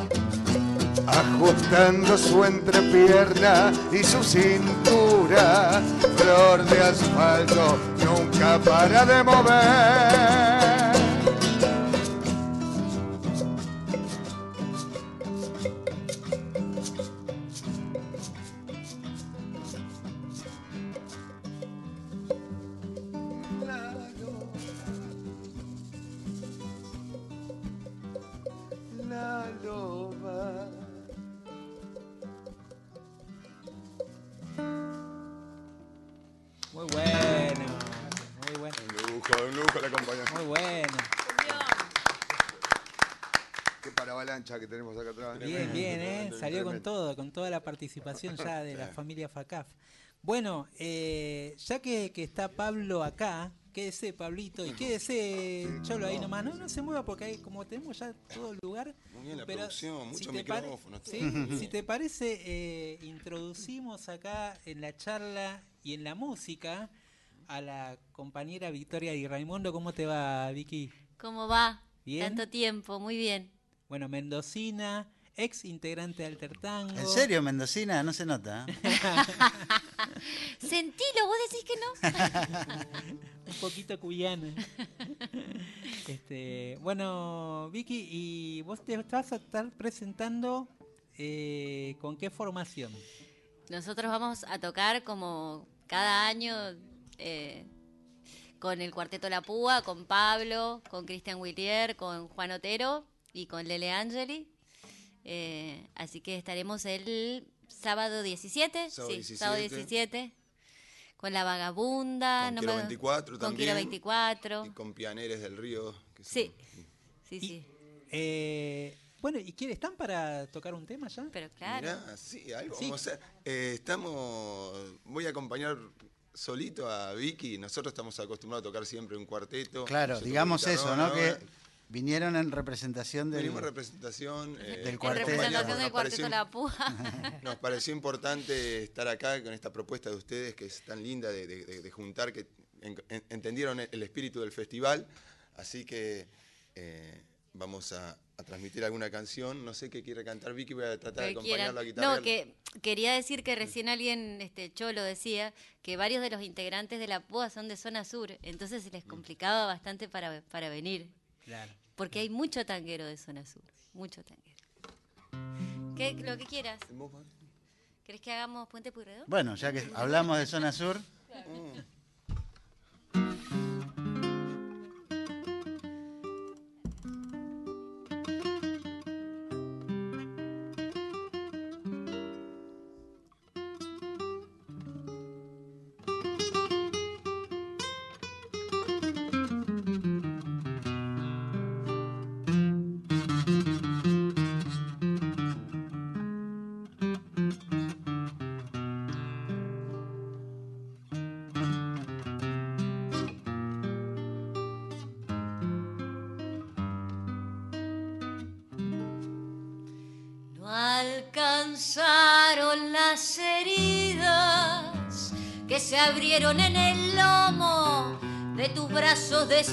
ajustando su entrepierna y su cintura, flor de asfalto, nunca para de mover. Participación ya de la familia FACAF. Bueno, eh, ya que, que está Pablo acá, quédese Pablito y quédese Cholo ahí nomás. No, no se mueva porque ahí como tenemos ya todo el lugar. Muy bien la pero producción, muchos te pare- micrófonos. sí, si te parece, eh, introducimos acá en la charla y en la música a la compañera Victoria y Raimundo. ¿Cómo te va, Vicky? ¿Cómo va? Bien. Tanto tiempo, muy bien. Bueno, mendocina, ex integrante de Alter Tango. ¿En serio, Mendocina? No se nota. ¿eh? Sentilo, vos decís que no. un poquito cuyana. este, bueno, Vicky, y vos te vas a estar presentando eh, con qué formación. Nosotros vamos a tocar como cada año eh, con el Cuarteto La Púa, con Pablo, con Cristian Willier, con Juan Otero y con Lele Angeli. Eh, así que estaremos el sábado 17, Sábado sí, 17. sábado 17, con La Vagabunda, Con no Quiero me- 24 con también. Quiero 24, Y con Pianeres del Río. que son- sí, sí, Y- sí, Eh, bueno, ¿y quién están para tocar un tema ya? pero claro. Mirá, sí, algo Sí. vamos a hacer. Eh, estamos. Voy a acompañar solito a Vicky. Nosotros estamos acostumbrados a tocar siempre un cuarteto. Claro, digamos guitarra, eso, ¿no? Que vinieron en representación del... Venimos en representación. eh, Del En cuarteto. representación Nos del cuarteto pareció- La Púa. Nos pareció importante estar acá con esta propuesta de ustedes que es tan linda de, de- de- de juntar, que en- en- entendieron el espíritu del festival. Así que eh, vamos a, a transmitir alguna canción. No sé qué quiere cantar Vicky, voy a tratar de que acompañarla a guitarra. No, que quería decir que recién alguien, este Cholo decía, que varios de los integrantes de la PUA son de zona sur, entonces se les complicaba bastante para, para venir, Claro. porque hay mucho tanguero de zona sur, mucho tanguero. ¿Qué, lo que quieras. ¿Querés que hagamos Puente Puyredón? Bueno, ya que hablamos de zona sur, No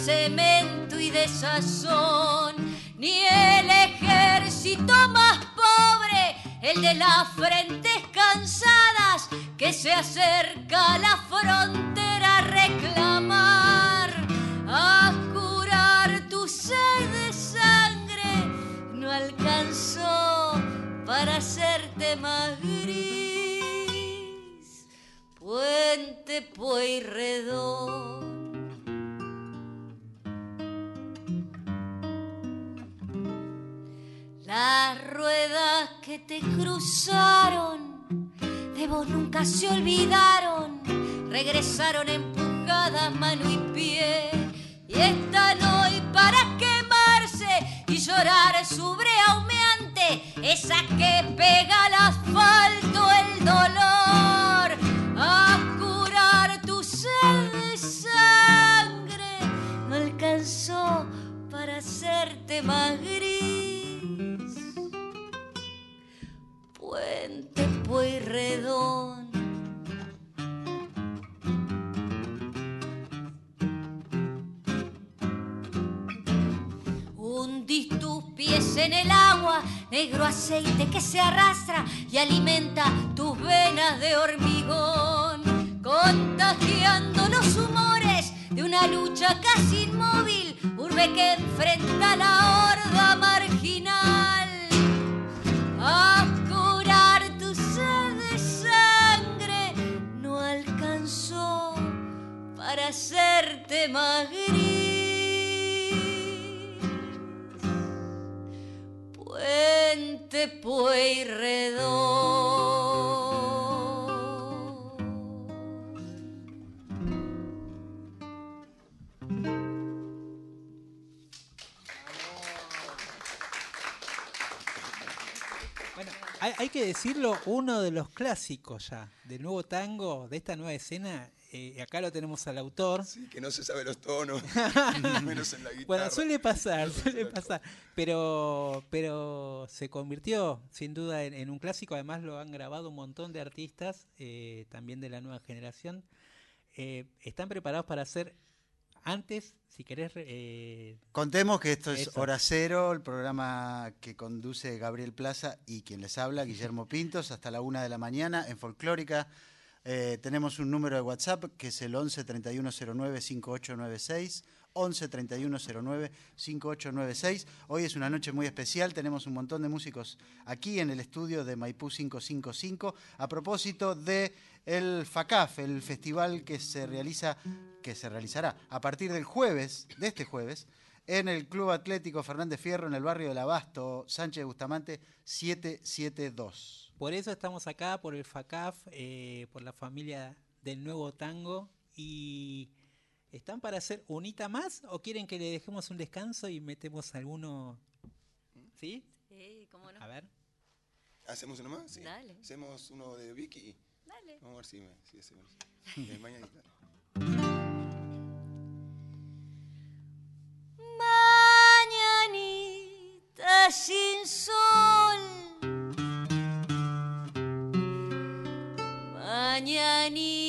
cemento y de sazón, ni el ejército más pobre, el de las frentes cansadas que se acerca a la frontera a reclamar, a curar tu sed de sangre no alcanzó para hacerte más gris. Puente Pueyrredón. Las ruedas que te cruzaron de vos nunca se olvidaron, regresaron empujadas mano y pie y están hoy para quemarse y llorar su brea humeante, esa que pega al asfalto el dolor, a curar tu sed de sangre, no alcanzó para hacerte más gris. Puente Pueyrredón. Hundís tus pies en el agua, negro aceite que se arrastra y alimenta tus venas de hormigón, contagiando los humores de una lucha casi inmóvil, urbe que enfrenta la horda marginal. Para hacerte más gris. Puente hay que decirlo, uno de los clásicos ya del nuevo tango, de esta nueva escena, eh, acá lo tenemos al autor. Sí, que no se sabe los tonos, menos en la guitarra. Bueno, suele pasar, suele pasar, pero, pero se convirtió sin duda en, en un clásico, además lo han grabado un montón de artistas, eh, también de la nueva generación. Eh, ¿Están preparados para hacer antes, si querés... eh, contemos que esto es Eso. Hora Cero, el programa que conduce Gabriel Plaza y quien les habla, Guillermo Pintos, hasta la una de la mañana en Folclórica. Eh, tenemos un número de WhatsApp que es el 11 3109 5896. 11 3109 5896. Hoy es una noche muy especial, tenemos un montón de músicos aquí en el estudio de Maipú 555 a propósito de el FACAF, el festival que se realiza que se realizará a partir del jueves, de este jueves, en el Club Atlético Fernández Fierro en el barrio del Abasto, Sánchez Bustamante 772. Por eso estamos acá, por el FACAF, eh, por la familia del nuevo tango. ¿Y están para hacer unita más o quieren que le dejemos un descanso y metemos alguno? ¿Sí? Sí, cómo no. A ver. ¿Hacemos uno más? Sí. Dale. Hacemos uno de Vicky. Dale. Vamos a ver si me si hacemos. Mañanita. Mañanita sin sol. Mañanita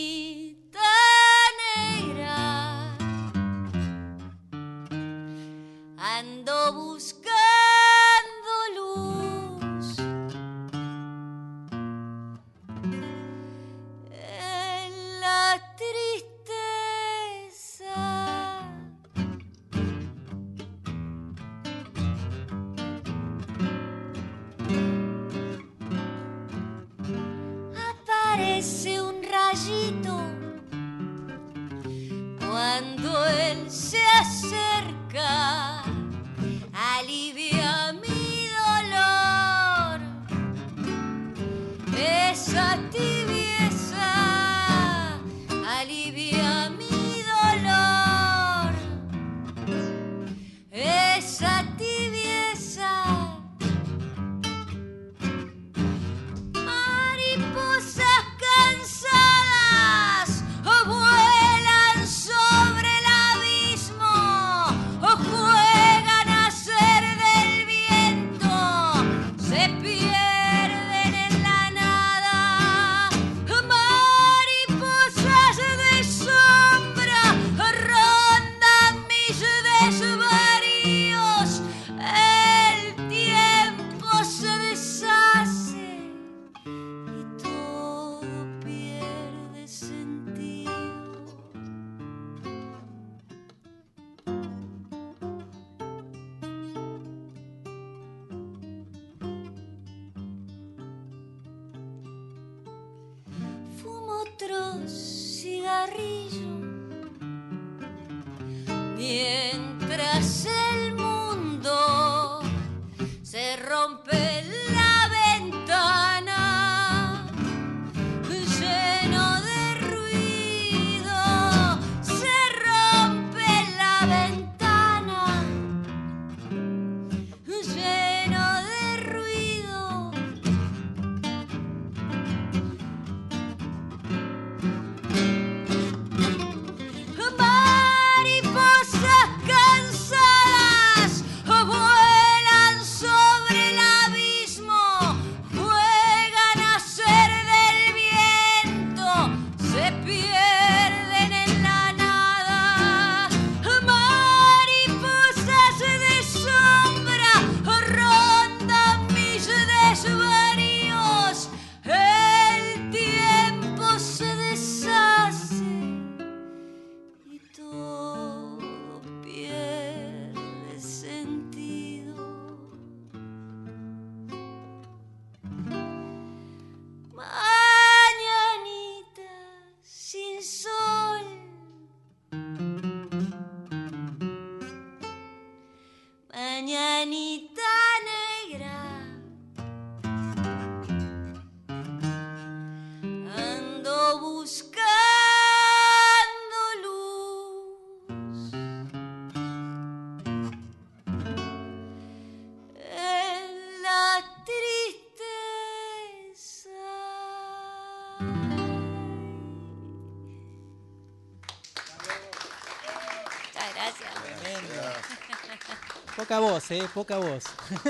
Poca voz, ¿eh? Poca voz.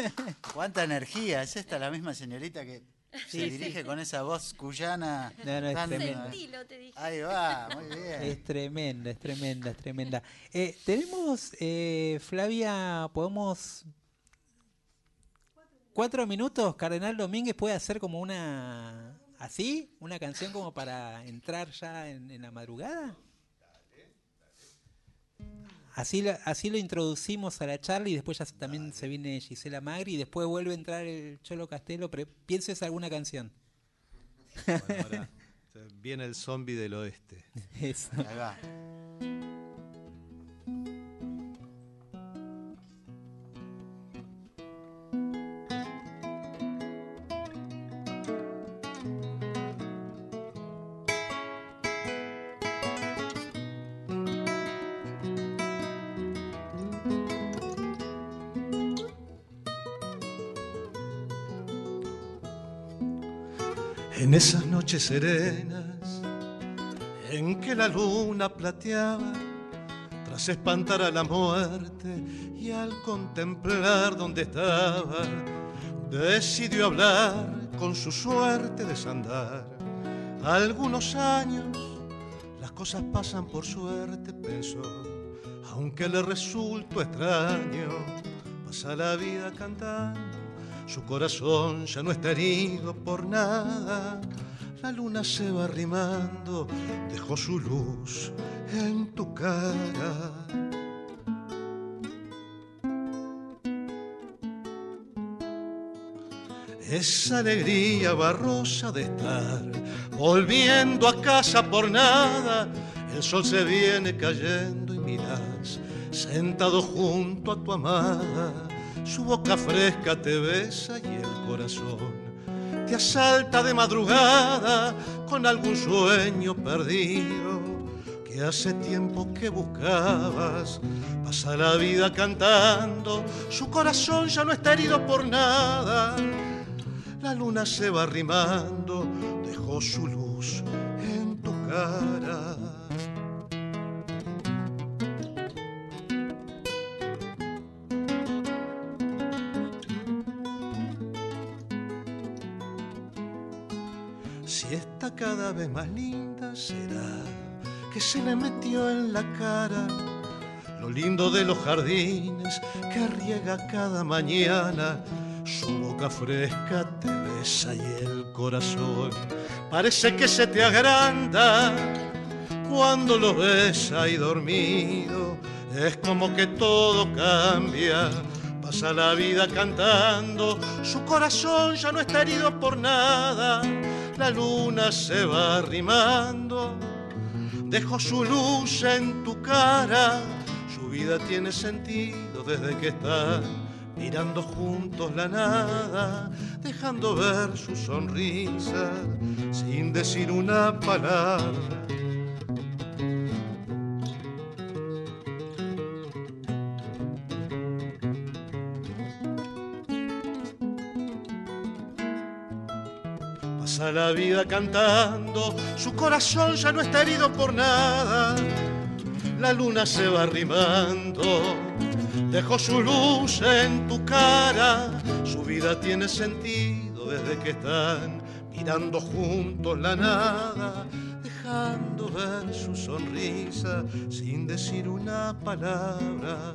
Cuánta energía, es esta la misma señorita que Sí, se sí. dirige con esa voz cuyana. No, no, es tan- tremenda. Sentilo, te dije. Ahí va, muy bien. Es tremenda, es tremenda, es tremenda. Eh, tenemos, eh, Flavia, podemos... Cuatro minutos, Cardenal Domínguez puede hacer como una... ¿Así? ¿Una canción como para entrar ya en, en la madrugada? Así lo, introducimos a la charla y después ya también se viene Gisela Magri y después vuelve a entrar el Cholo Castelo. Pero pienses alguna canción. Ahora viene el zombie del oeste. Eso. En esas noches serenas en que la luna plateaba tras espantar a la muerte y al contemplar donde estaba, decidió hablar con su suerte de sandar. Algunos años las cosas pasan por suerte, pensó, aunque le resultó extraño, pasa la vida cantando, su corazón ya no está herido por nada. La luna se va arrimando, dejó su luz en tu cara. Esa alegría barrosa de estar volviendo a casa por nada, el sol se viene cayendo y miras sentado junto a tu amada, su boca fresca te besa y el corazón te asalta de madrugada con algún sueño perdido que hace tiempo que buscabas. Pasa la vida cantando, su corazón ya no está herido por nada. La luna se va arrimando, dejó su luz en tu cara. Cada vez más linda, será que se le metió en la cara lo lindo de los jardines que riega cada mañana. Su boca fresca te besa y el corazón parece que se te agranda cuando lo ves ahí dormido. Es como que todo cambia. Pasa la vida cantando, su corazón ya no está herido por nada. La luna se va arrimando, dejó su luz en tu cara. Su vida tiene sentido desde que están mirando juntos la nada, dejando ver su sonrisa sin decir una palabra. La vida cantando, su corazón ya no está herido por nada. La luna se va arrimando, dejó su luz en tu cara. Su vida tiene sentido desde que están mirando juntos la nada, dejando ver su sonrisa sin decir una palabra.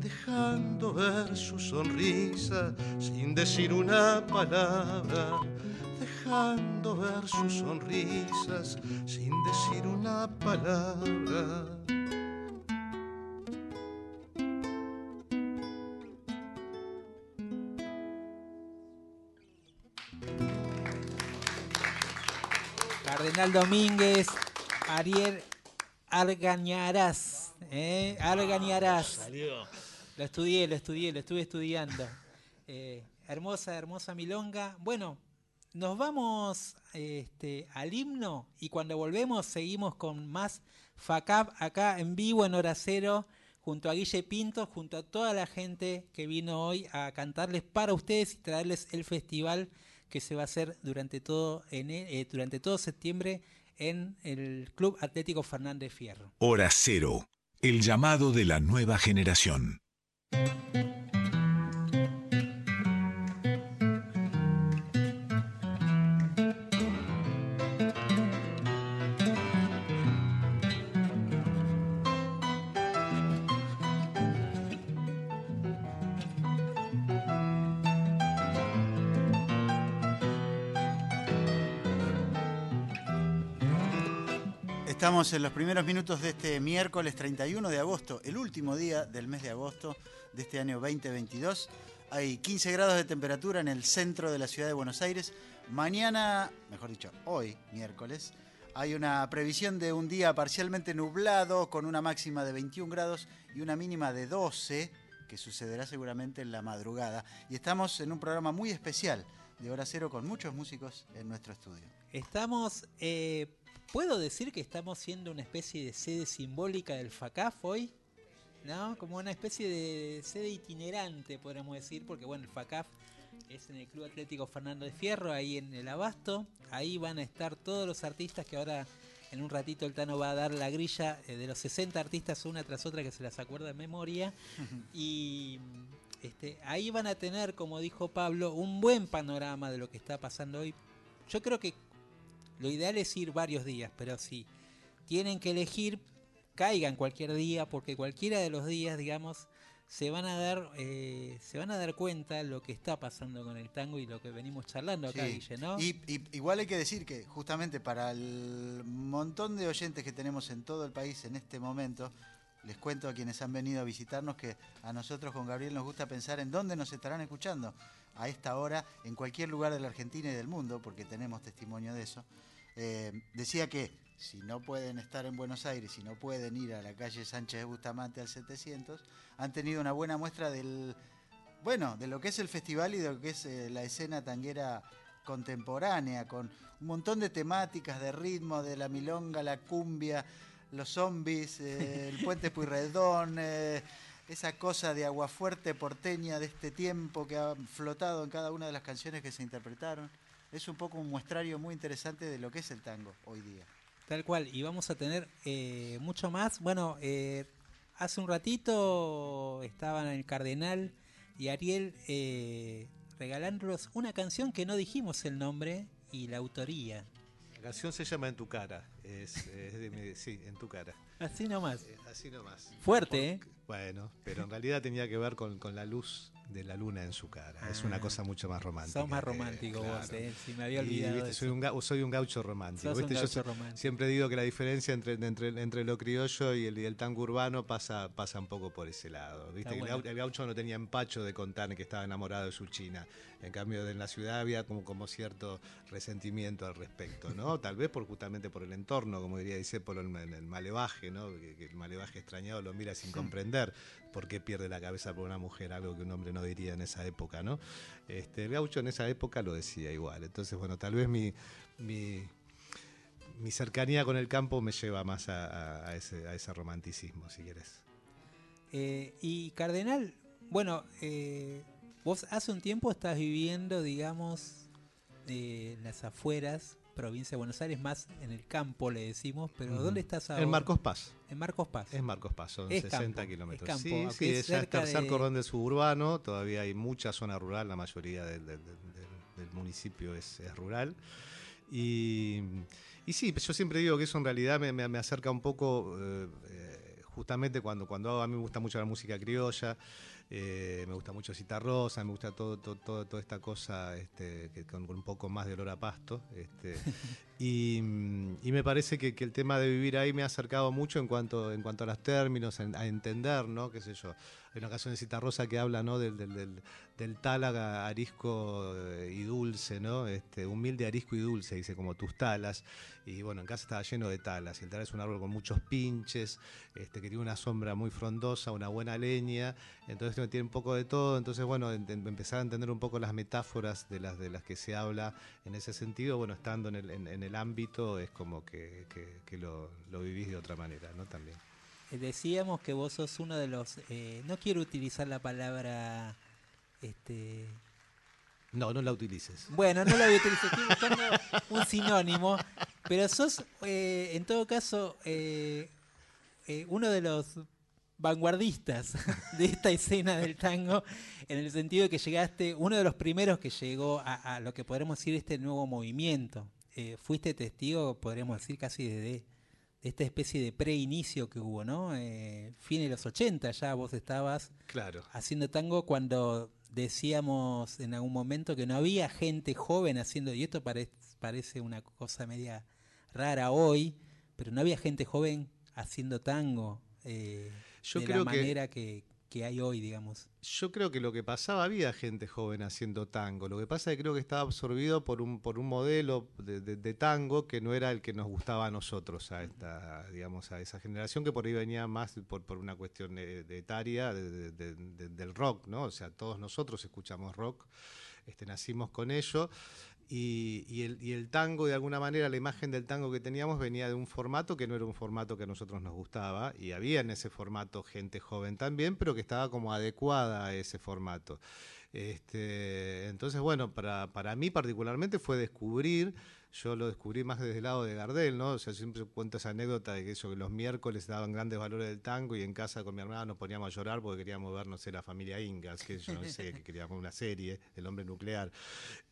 Dejando ver su sonrisa sin decir una palabra dejando ver sus sonrisas sin decir una palabra. Cardenal Domínguez, Ariel Argañarás. ¿eh? Argañarás. Lo estudié, lo estudié, lo estuve estudiando. Eh, hermosa, hermosa milonga. Bueno, nos vamos este, al himno y cuando volvemos seguimos con más FACAP acá en vivo en Hora Cero junto a Guille Pinto, junto a toda la gente que vino hoy a cantarles para ustedes y traerles el festival que se va a hacer durante todo, eh, durante todo septiembre en el Club Atlético Fernández Fierro. Hora Cero, el llamado de la nueva generación. Estamos en los primeros minutos de este miércoles 31 de agosto, el último día del mes de agosto de este año 2022. Hay 15 grados de temperatura en el centro de la ciudad de Buenos Aires. Mañana, mejor dicho, hoy, miércoles, hay una previsión de un día parcialmente nublado con una máxima de 21 grados y una mínima de 12 que sucederá seguramente en la madrugada. Y estamos en un programa muy especial de Hora Cero con muchos músicos en nuestro estudio. Estamos, eh, ¿puedo decir que estamos siendo una especie de sede simbólica del FACAF hoy? ¿No? Como una especie de sede itinerante, podríamos decir, porque bueno, el FACAF es en el Club Atlético Fernando de Fierro, ahí en el Abasto. Ahí van a estar todos los artistas que ahora en un ratito el Tano va a dar la grilla eh, de los 60 artistas una tras otra que se las acuerda de memoria. y este, ahí van a tener, como dijo Pablo, un buen panorama de lo que está pasando hoy. Yo creo que lo ideal es ir varios días, pero si tienen que elegir, caigan cualquier día, porque cualquiera de los días, digamos, se van a dar eh, se van a dar cuenta lo que está pasando con el tango y lo que venimos charlando acá, Sí. Guille, ¿no? Y, y- igual hay que decir que justamente para el montón de oyentes que tenemos en todo el país en este momento, les cuento a quienes han venido a visitarnos que a nosotros con Gabriel nos gusta pensar en dónde nos estarán escuchando a esta hora en cualquier lugar de la Argentina y del mundo, porque tenemos testimonio de eso. Eh, decía que si no pueden estar en Buenos Aires, si no pueden ir a la calle Sánchez de Bustamante al 700, han tenido una buena muestra del, bueno, de lo que es el festival y de lo que es eh, la escena tanguera contemporánea, con un montón de temáticas, de ritmo, de la milonga, la cumbia, los zombies, eh, el puente Puyredón, eh, esa cosa de aguafuerte porteña de este tiempo que ha flotado en cada una de las canciones que se interpretaron. Es un poco un muestrario muy interesante de lo que es el tango hoy día. Tal cual, y vamos a tener eh, mucho más. Bueno, eh, hace un ratito estaban el Cardenal y Ariel eh, regalándonos una canción que no dijimos el nombre y la autoría. La canción se llama En tu cara. Es, es de mi- sí, En tu cara. Así nomás. Eh, Así nomás. Fuerte, ¿eh? Bueno, pero en realidad tenía que ver con, con la luz de la luna en su cara. es una Ah. cosa mucho más romántica. Sos más romántico vos, claro. ¿eh? Si me había Y, olvidado. viste, de soy, un, ga- soy un gaucho romántico. Un ¿viste? Yo siempre digo que la diferencia entre, entre, entre lo criollo y el, y el tango urbano pasa, pasa un poco por ese lado. ¿viste? El, bueno. gau- el gaucho no tenía empacho de contar que estaba enamorado de su china. En cambio, en la ciudad había como, como cierto resentimiento al respecto, ¿no? Tal vez por justamente por el entorno, como diría Disépolo, el, el, el malevaje, ¿no? Que, que el malevaje extrañado lo mira sin comprender por qué pierde la cabeza por una mujer, algo que un hombre no diría en esa época, ¿no? Este, el gaucho en esa época lo decía igual. Entonces, bueno, tal vez mi, mi, mi cercanía con el campo me lleva más a, ese, a ese romanticismo, si quieres. Eh, y Cardenal, bueno, eh, vos hace un tiempo estás viviendo, digamos, eh, en las afueras, provincia de Buenos Aires, más en el campo le decimos, pero. ¿dónde estás ahora? En Marcos Paz. En Marcos Paz. Es Marcos Paz, son Es 60 campo, kilómetros. es campo, sí, sí, es ya cerca tercer de- cordón del suburbano, todavía hay mucha zona rural, la mayoría del, del- del- del- del municipio es, es rural. Y, y sí, yo siempre digo que eso en realidad me, me- me acerca un poco, eh, eh, justamente cuando, cuando hago- a mí me gusta mucho la música criolla, eh, me gusta mucho Citarrosa, me gusta todo, toda esta cosa este, que con, con un poco más de olor a pasto. Este, y, mm, y me parece que, el tema de vivir ahí me ha acercado mucho en cuanto, en cuanto a los términos, a entender, ¿no? ¿Qué sé yo? Hay una canción de Citarrosa que habla, ¿no? Del, del, del, tálaga, arisco eh, y dulce, ¿no? Este, humilde arisco y dulce, dice, como tus talas. Y bueno, en casa estaba lleno de talas. Y el tala es un árbol con muchos pinches, este, que tiene una sombra muy frondosa, una buena leña. Entonces tiene un poco de todo. Entonces, bueno, en- en- empezar a entender un poco las metáforas de las, de las que se habla en ese sentido. Bueno, estando en el ámbito, es como que, que- que lo, lo vivís de otra manera, ¿no? También. Eh, Decíamos que vos sos uno de los, eh, no quiero utilizar la palabra, este, No, no la utilices. Bueno, no lo voy a utilizar, estoy buscando un sinónimo, pero sos, eh, en todo caso, eh, eh, uno de los vanguardistas de esta escena del tango, en el sentido de que llegaste, uno de los primeros que llegó a, a lo que podremos decir este nuevo movimiento. Eh, fuiste testigo, podríamos decir, casi de, de esta especie de preinicio que hubo, ¿no? Eh, fin de los 80 ya vos estabas Claro. haciendo tango cuando decíamos en algún momento que no había gente joven haciendo, y esto pare- parece una cosa media rara hoy, pero no había gente joven haciendo tango eh, Yo de creo la manera que, que hay hoy, digamos. Yo creo que lo que pasaba, había gente joven haciendo tango. Lo que pasa es que creo que estaba absorbido por un, por un modelo de, tango que no era el que nos gustaba a nosotros, a esta, digamos, a esa generación que por ahí venía más por, por una cuestión de, etaria de- de- de- de- del rock, ¿no? O sea, todos nosotros escuchamos rock, este, nacimos con ello. Y, el, y tango, de alguna manera, la imagen del tango que teníamos venía de un formato que no era un formato que a nosotros nos gustaba, y había en ese formato gente joven también, pero que estaba como adecuada a ese formato. Este, entonces, bueno, para, para mí particularmente fue descubrir yo lo descubrí más desde el lado de Gardel, ¿no? O sea, siempre cuento esa anécdota de que eso, que los miércoles daban grandes valores del tango y en casa con mi hermana nos poníamos a llorar porque queríamos ver, no sé, la familia Ingas, que yo no sé, que queríamos una serie, El hombre nuclear.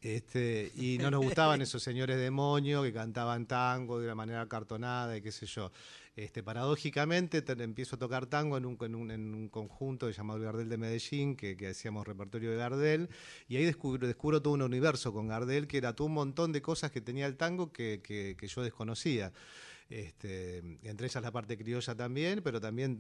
Este, y no nos gustaban esos señores demonios que cantaban tango de una manera cartonada y qué sé yo. Este, paradójicamente empiezo a tocar tango en un, en un, conjunto llamado el Gardel de Medellín, que, hacíamos repertorio de Gardel, y ahí descubro, descubro todo un universo con Gardel, que era todo un montón de cosas que tenía el tango que, que yo desconocía. Este, entre ellas la parte criolla también, pero también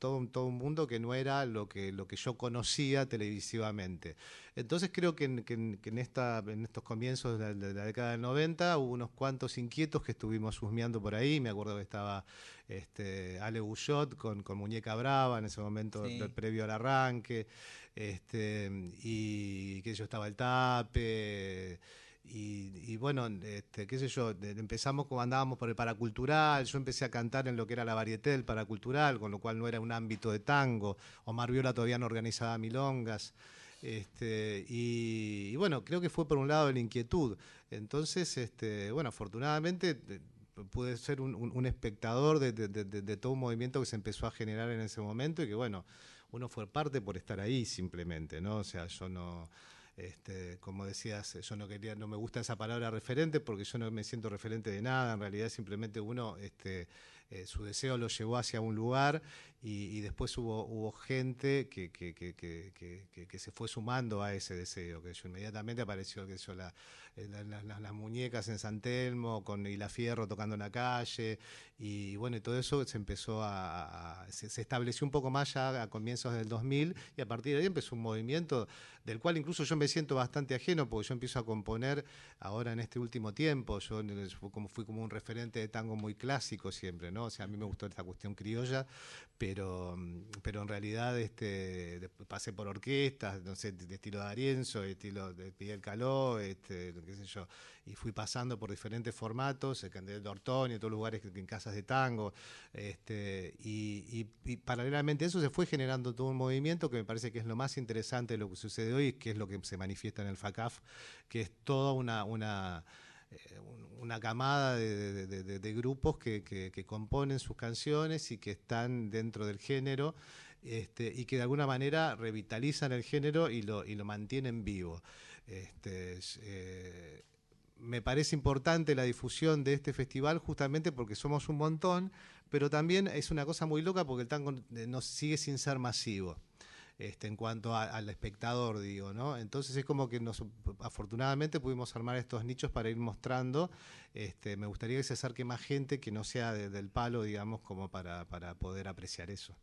todo, todo un mundo que no era lo que, lo que yo conocía televisivamente. Entonces creo que en, esta, en estos comienzos de la, década del 90 hubo unos cuantos inquietos que estuvimos husmeando por ahí, me acuerdo que estaba este, Ale Bullot con, con Muñeca Brava en ese momento previo al arranque, este, y que yo estaba el tape. Y, bueno, este, qué sé yo, empezamos como andábamos por el paracultural, yo empecé a cantar en lo que era la varieté del paracultural, con lo cual no era un ámbito de tango, Omar Viola todavía no organizaba milongas. Este, y, bueno, creo que fue por un lado la inquietud. Entonces, este, bueno, afortunadamente pude ser un, espectador de, de, todo un movimiento que se empezó a generar en ese momento y que bueno, uno fue parte por estar ahí simplemente, ¿no? O sea, yo no este, como decías, yo no quería, no me gusta esa palabra referente porque yo no me siento referente de nada. En realidad simplemente uno, este, eh, su deseo lo llevó hacia un lugar y, después hubo, hubo gente que, que, que, que, se fue sumando a ese deseo. Que yo inmediatamente apareció que yo la, eh, las muñecas en San Telmo, con la Fierro tocando en la calle, y bueno, y todo eso se empezó a, se, estableció un poco más ya a comienzos del 2000, y a partir de ahí empezó un movimiento del cual incluso yo me siento bastante ajeno, porque yo empiezo a componer ahora en este último tiempo, yo como, fui como un referente de tango muy clásico siempre, ¿no? O sea, a mí me gustó esta cuestión criolla, pero, pero en realidad este, pasé por orquestas, no de estilo de Arienzo, de estilo de Miguel Caló, este, qué sé yo, y fui pasando por diferentes formatos, el Candel de Ortón y todos lugares en casas de tango, este, y, paralelamente a eso se fue generando todo un movimiento que me parece que es lo más interesante de lo que sucede hoy, que es lo que se manifiesta en el FACAF, que es toda una, una una camada de, grupos que, componen sus canciones y que están dentro del género este, y que de alguna manera revitalizan el género y lo, y lo mantienen vivo. Este, eh, me parece importante la difusión de este festival justamente porque somos un montón, pero también es una cosa muy loca porque el tango eh, nos sigue sin ser masivo. Este, en cuanto al espectador, digo, ¿no? Entonces es como que nos, afortunadamente pudimos armar estos nichos para ir mostrando. Este, me gustaría que se acerque más gente que no sea del palo, digamos, como para, para poder apreciar eso.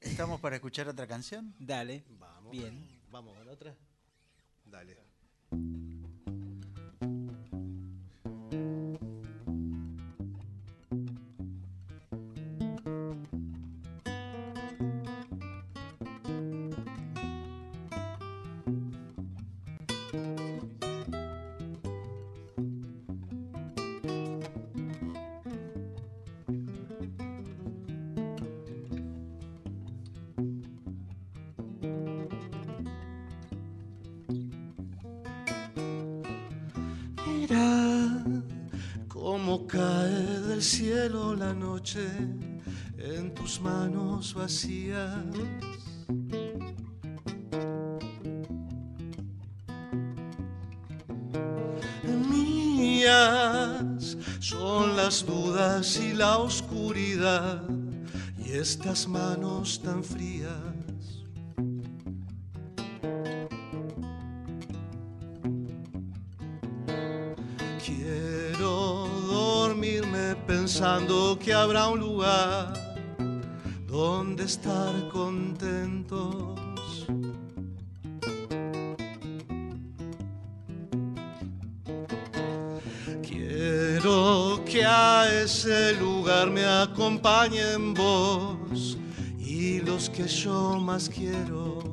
¿Estamos para escuchar otra canción? Dale. Vamos. Bien. Vamos con otra. Dale. En tus manos vacías. Mías son las dudas y la oscuridad y estas manos tan frías. Pensando que habrá un lugar donde estar contentos. Quiero que a ese lugar me acompañen vos y los que yo más quiero.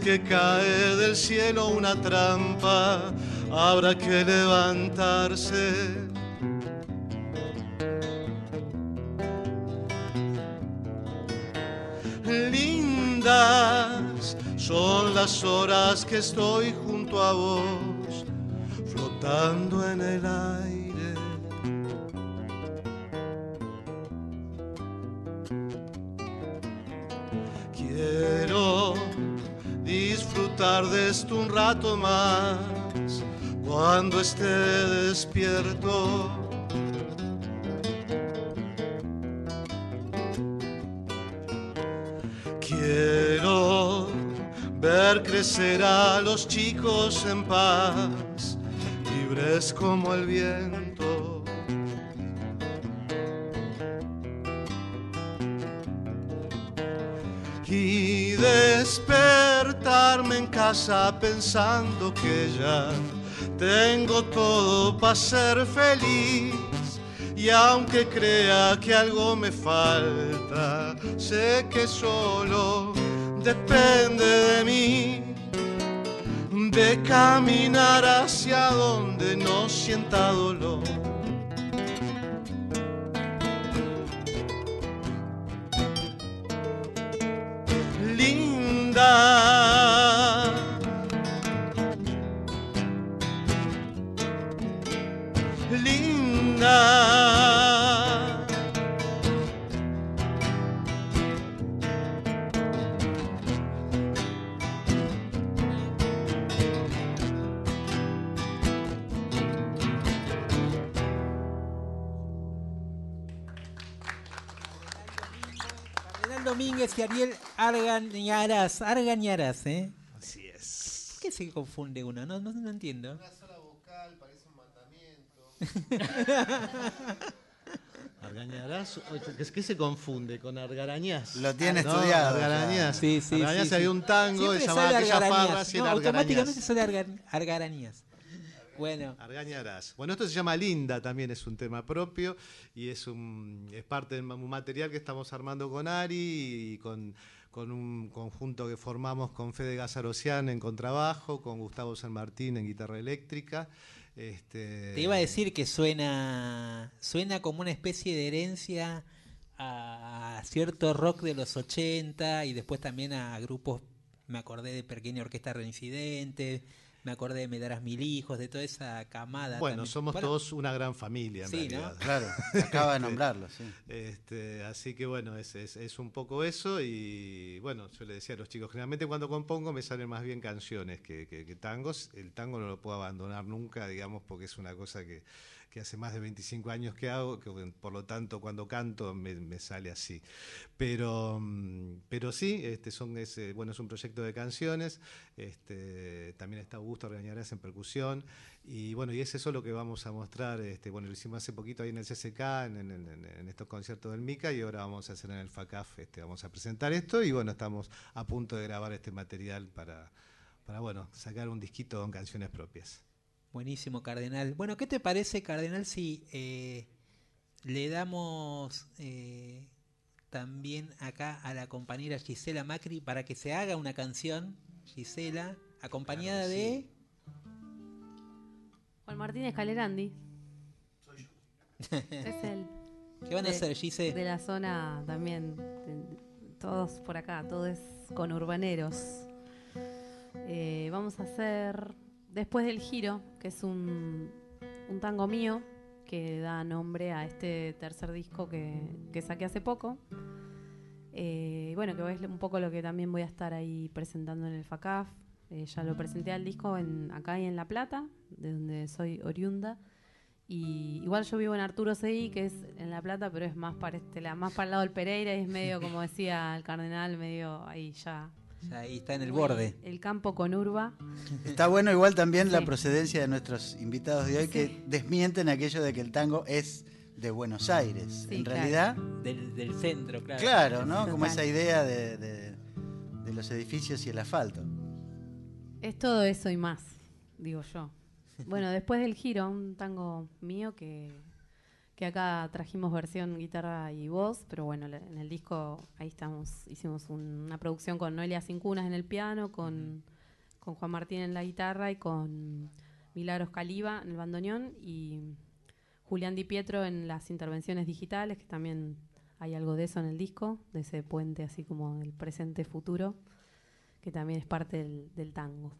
Que cae del cielo una trampa, habrá que levantarse. Lindas son las horas que estoy junto a vos, flotando en el aire. Esto un rato más cuando esté despierto. Quiero ver crecer a los chicos en paz, libres como el viento. Pensando que ya tengo todo para ser feliz. Y aunque crea que algo me falta, sé que solo depende de mí, de caminar hacia donde no sienta dolor. Ariel Argañaras. Argañaras, ¿eh? Así es. ¿Qué se confunde uno? No, no, no entiendo. Argañarás, ¿qué, qué se confunde con argarañas? Lo tiene No, estudiado, Argarañas. Sí, sí, Argarañas sí, había un tango que llamaba farras y No, automáticamente sale arga- argarañas. Bueno, Argañarás. Bueno, esto se llama Linda, también es un tema propio y es un es parte de un material que estamos armando con Ari y con, con un conjunto que formamos con Fede Gazarocian en contrabajo, con Gustavo San Martín en guitarra eléctrica. Este, te iba a decir que suena, suena como una especie de herencia a cierto rock de los 80 y después también a grupos, me acordé de Pequeña Orquesta Reincidente, me acordé de Me darás mil hijos, de toda esa camada. Bueno, también. somos Bueno, todos una gran familia en Sí, ¿no? realidad. Claro, acaba de nombrarlo, sí. Este, así que bueno, es, es, es un poco eso y bueno, yo le decía a los chicos, generalmente cuando compongo me salen más bien canciones que, que- que tangos. El tango no lo puedo abandonar nunca, digamos, porque es una cosa que, que hace más de 25 años que hago, que por lo tanto cuando canto me, me sale así. Pero, mm, pero sí, este son ese, bueno, es un proyecto de canciones, este, también está Augusto Regañarás en percusión, y bueno, y es eso lo que vamos a mostrar, este, bueno, lo hicimos hace poquito ahí en el CCK, en, en- en- estos conciertos del MICA, y ahora vamos a hacer en el FACAF, este, vamos a presentar esto, y bueno, estamos a punto de grabar este material para, para bueno, sacar un disquito con canciones propias. Buenísimo, Cardenal. Bueno, ¿qué te parece, Cardenal, si eh, le damos eh, también acá a la compañera Gisela Macri para que se haga una canción, Gisela, acompañada de... Juan Martín Escalerandi. Es él. ¿Qué van a hacer, Gise? De la zona también. de- todos por acá, todo es con urbaneros. Eh, vamos a hacer Después del Giro, que es un, un tango mío que da nombre a este tercer disco que, que saqué hace poco. Eh, bueno, que es un poco lo que también voy a estar ahí presentando en el FACAF. Eh, ya lo presenté al disco en, acá y en La Plata, de donde soy oriunda. Y igual yo vivo en Arturo Seguí, que es en La Plata, pero es más para este la más para el lado del Pereira y es medio, como decía el cardenal, medio ahí ya. Ya ahí está en el borde. El campo con urba. Está bueno igual también la procedencia de nuestros invitados de hoy que desmienten aquello de que el tango es de Buenos Aires. Sí, en claro. realidad, Del, del centro, claro. claro, ¿no? Como esa idea de, de- de los edificios y el asfalto. Es todo eso y más, digo yo. Bueno, después del giro, un tango mío que, que acá trajimos versión guitarra y voz, pero bueno, en el disco ahí estamos, hicimos un- una producción con Noelia Cincunas en el piano, con, con Juan Martín en la guitarra y con Milagros Caliba en el bandoneón y Julián Di Pietro en las intervenciones digitales, que también hay algo de eso en el disco, de ese puente así como del presente-futuro, que también es parte del, del tango.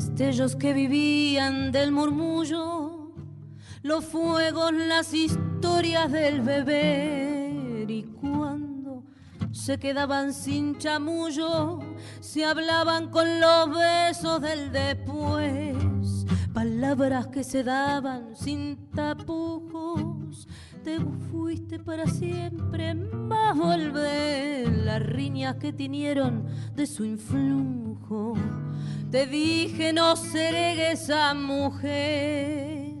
Destellos que vivían del murmullo, los fuegos, las historias del beber y cuando se quedaban sin chamullo, se hablaban con los besos del después, palabras que se daban sin tapujos. Te fuiste para siempre, más volver las riñas que tinieron de su influjo. Te dije no seré esa mujer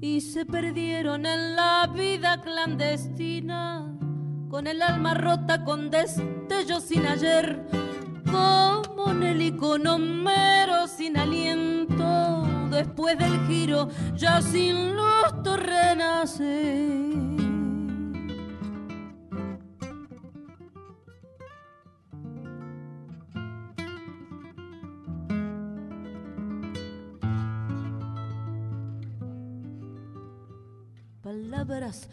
y se perdieron en la vida clandestina con el alma rota con destellos sin ayer como Nelly con Homero sin aliento después del giro ya sin luz tu renacer palabras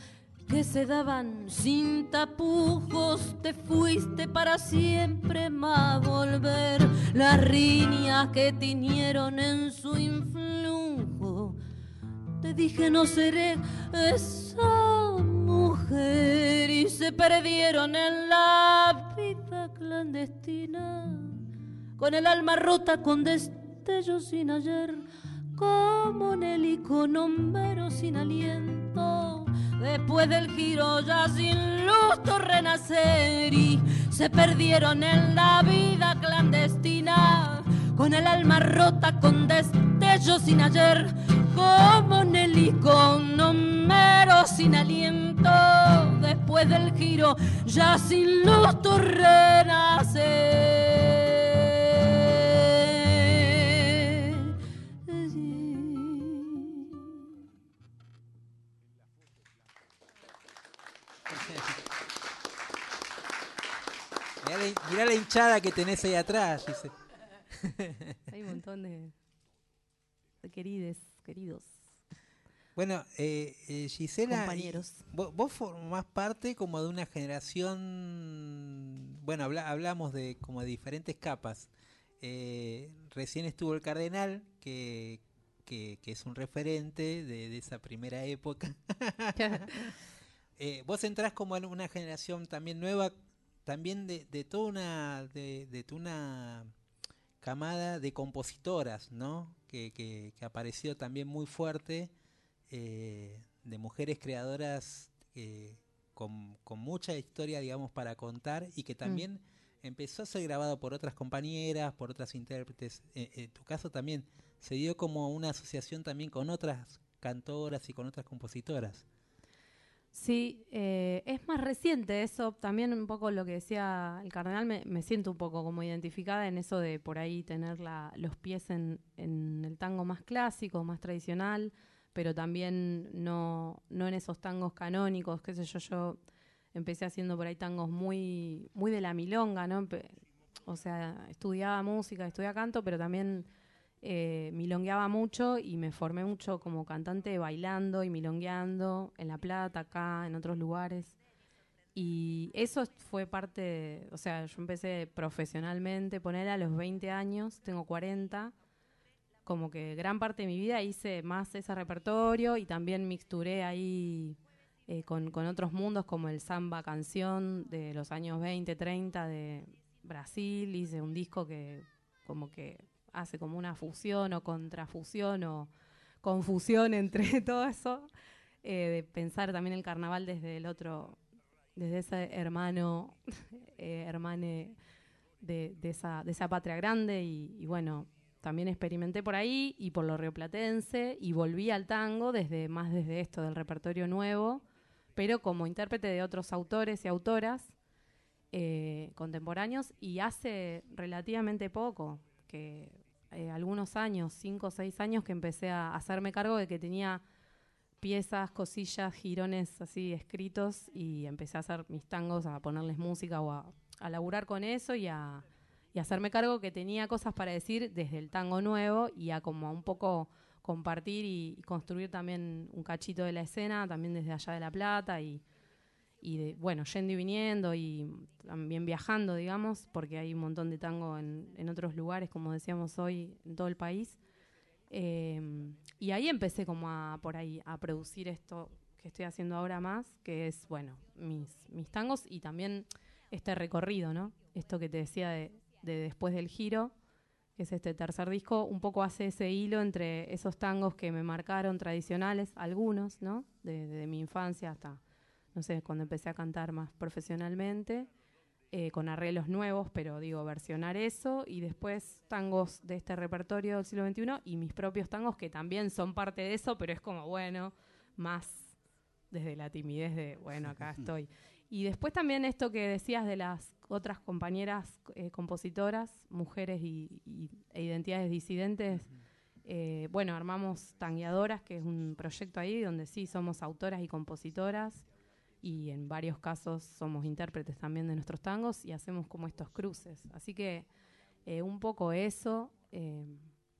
que se daban sin tapujos, te fuiste para siempre más volver. Las riñas que tiñeron en su influjo, te dije no seré esa mujer y se perdieron en la vida clandestina, con el alma rota, con destellos sin ayer, como Nelly con Homero sin aliento Después del giro ya sin luz tu renacer y se perdieron en la vida clandestina con el alma rota con destellos sin ayer como Nelly con Homero sin aliento. Después del giro ya sin luz tu renacer Mirá la, hinchada que tenés ahí atrás, dice. Hay un montón de, de querides, queridos. Bueno, eh, eh, Gisela, Compañeros. Vos, vos, formás parte como de una generación, bueno, hablamos de como de diferentes capas. Eh, recién estuvo el Cardenal, que, que, que es un referente de, de esa primera época. eh, vos entrás como en una generación también nueva también de, de toda una de, de una camada de compositoras, ¿no? Que, que, que ha aparecido también muy fuerte, eh, de mujeres creadoras eh, con, con, mucha historia, digamos, para contar y que también mm. empezó a ser grabado por otras compañeras, por otras intérpretes. Eh, en tu caso también se dio como una asociación también con otras cantoras y con otras compositoras. Sí, eh, es más reciente eso, también un poco lo que decía el cardenal, me, siento un poco como identificada en eso de por ahí tener la, los pies en, en, el tango más clásico, más tradicional, pero también no, no en esos tangos canónicos, qué sé yo, yo empecé haciendo por ahí tangos muy, muy de la milonga, ¿no? O sea, estudiaba música, estudiaba canto, pero también eh, milongueaba mucho y me formé mucho como cantante bailando y milongueando en La Plata, acá, en otros lugares. Y eso fue parte, o sea, yo empecé profesionalmente, poner a los 20 años, tengo 40, como que gran parte de mi vida hice más ese repertorio y también mixturé ahí eh, con, con otros mundos como el samba canción de los años 20, 30 de Brasil, hice un disco que como que hace como una fusión o contrafusión o confusión entre todo eso, eh, de pensar también el carnaval desde el otro, desde ese hermano, eh, hermane de, esa, de esa patria grande y, y, bueno, también experimenté por ahí y por lo rioplatense y volví al tango desde más desde esto del repertorio nuevo, pero como intérprete de otros autores y autoras eh, contemporáneos y hace relativamente poco, que eh, algunos años, cinco o seis años, que empecé a hacerme cargo de que tenía piezas, cosillas, girones así escritos y empecé a hacer mis tangos, a ponerles música o a, laburar con eso y a, y a hacerme cargo que tenía cosas para decir desde el tango nuevo y a como un poco compartir y, y construir también un cachito de la escena, también desde allá de La Plata y, y de, bueno, yendo y viniendo y también viajando, digamos, porque hay un montón de tango en, en otros lugares, como decíamos hoy, en todo el país. Eh, y ahí empecé como a, por ahí, a producir esto que estoy haciendo ahora más, que es, bueno, mis, mis tangos y también este recorrido, ¿no? Esto que te decía de, de Después del Giro, que es este tercer disco, un poco hace ese hilo entre esos tangos que me marcaron tradicionales, algunos, ¿no? De, de mi infancia hasta, no sé, cuando empecé a cantar más profesionalmente, eh, con arreglos nuevos, pero digo, versionar eso, y después tangos de este repertorio del siglo XXI y mis propios tangos que también son parte de eso, pero es como, bueno, más desde la timidez de, bueno, acá estoy. Y después también esto que decías de las otras compañeras eh, compositoras, mujeres y, y- e identidades disidentes, eh, bueno, armamos Tangueadoras, que es un proyecto ahí donde sí somos autoras y compositoras y en varios casos somos intérpretes también de nuestros tangos y hacemos como estos cruces. Así que eh, un poco eso. eh,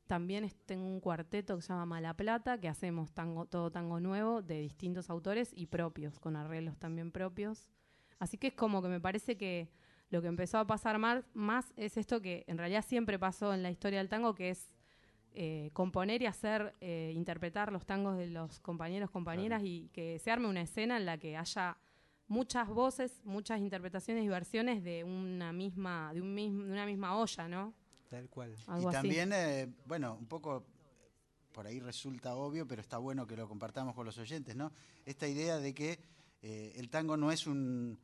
también tengo un cuarteto que se llama Mala Plata, que hacemos tango, todo tango nuevo de distintos autores y propios, con arreglos también propios. Así que es como que me parece que lo que empezó a pasar más, más es esto que en realidad siempre pasó en la historia del tango, que es eh, componer y hacer, eh, interpretar los tangos de los compañeros, compañeras y que se arme una escena en la que haya muchas voces, muchas interpretaciones y versiones de una misma, de, un mismo, de una misma olla, ¿no? Tal cual. Algo y también, eh, bueno, un poco por ahí resulta obvio, pero está bueno que lo compartamos con los oyentes, ¿no? Esta idea de que eh, el tango no es un,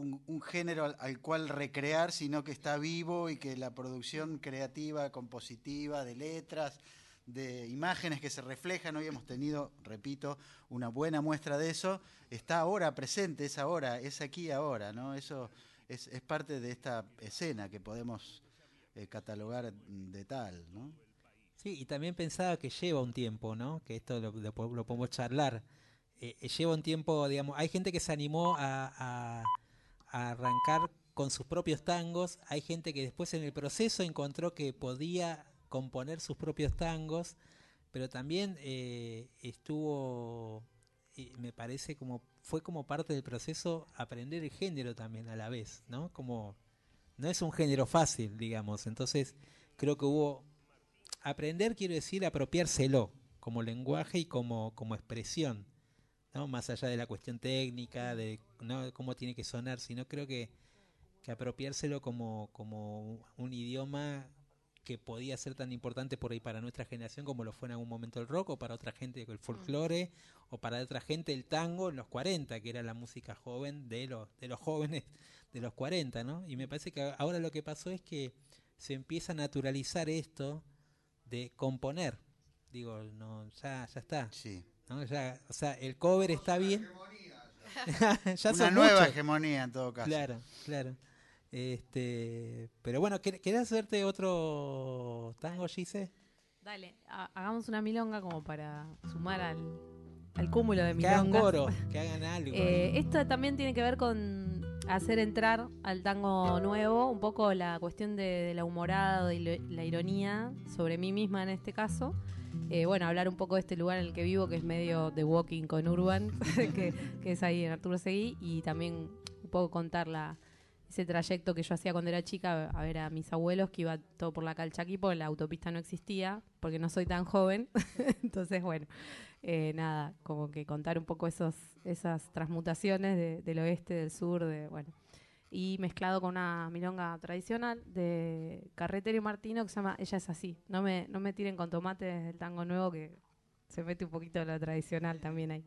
un, género al, al cual recrear, sino que está vivo y que la producción creativa, compositiva, de letras, de imágenes que se reflejan, hoy hemos tenido, repito, una buena muestra de eso, está ahora presente, es ahora, es aquí ahora, ¿no? Eso es, parte de esta escena que podemos eh, catalogar de tal, ¿no? Sí, y también pensaba que lleva un tiempo, ¿no? Que esto lo, lo po- lo podemos charlar. Eh, eh, lleva un tiempo, digamos, hay gente que se animó a- arrancar con sus propios tangos, hay gente que después en el proceso encontró que podía componer sus propios tangos, pero también eh, estuvo, eh, me parece como, fue como parte del proceso aprender el género también a la vez, ¿no? Como, no es un género fácil, digamos, entonces creo que hubo aprender quiero decir apropiárselo como lenguaje y como, como expresión, ¿no? Más allá de la cuestión técnica, de ¿no? cómo tiene que sonar, sino creo que, que apropiárselo como, como un idioma que podía ser tan importante por ahí para nuestra generación como lo fue en algún momento el rock o para otra gente el folclore o para otra gente el tango en los 40 que era la música joven de los de los jóvenes de los 40 ¿no? y me parece que ahora lo que pasó es que se empieza a naturalizar esto de componer digo no ya ya está Sí. ¿No? ya o sea el cover está bien ya Una nueva muchos. hegemonía en todo caso. Claro, claro. Este, pero bueno, ¿quer- ¿querés hacerte otro tango, Gise? Dale, ha- hagamos una milonga como para sumar al, al cúmulo de Que hagan milongas. coro, que hagan algo. Eh, esto también tiene que ver con hacer entrar al tango nuevo un poco la cuestión de, de la humorada y lo- la ironía sobre mí misma en este caso. Eh, bueno, hablar un poco de este lugar en el que vivo, que es medio de walking con Urban, que, que es ahí en Arturo Seguí, y también un poco contar la, ese trayecto que yo hacía cuando era chica a ver a mis abuelos, que iba todo por la Calchaquí, porque la autopista no existía, porque no soy tan joven. Entonces, bueno, eh, nada, como que contar un poco esos, esas transmutaciones de- del oeste, del sur, de bueno. Y mezclado con una milonga tradicional de Carretero Martino que se llama Ella es así. No me, no me tiren con tomate desde el tango nuevo que se mete un poquito de lo tradicional también ahí.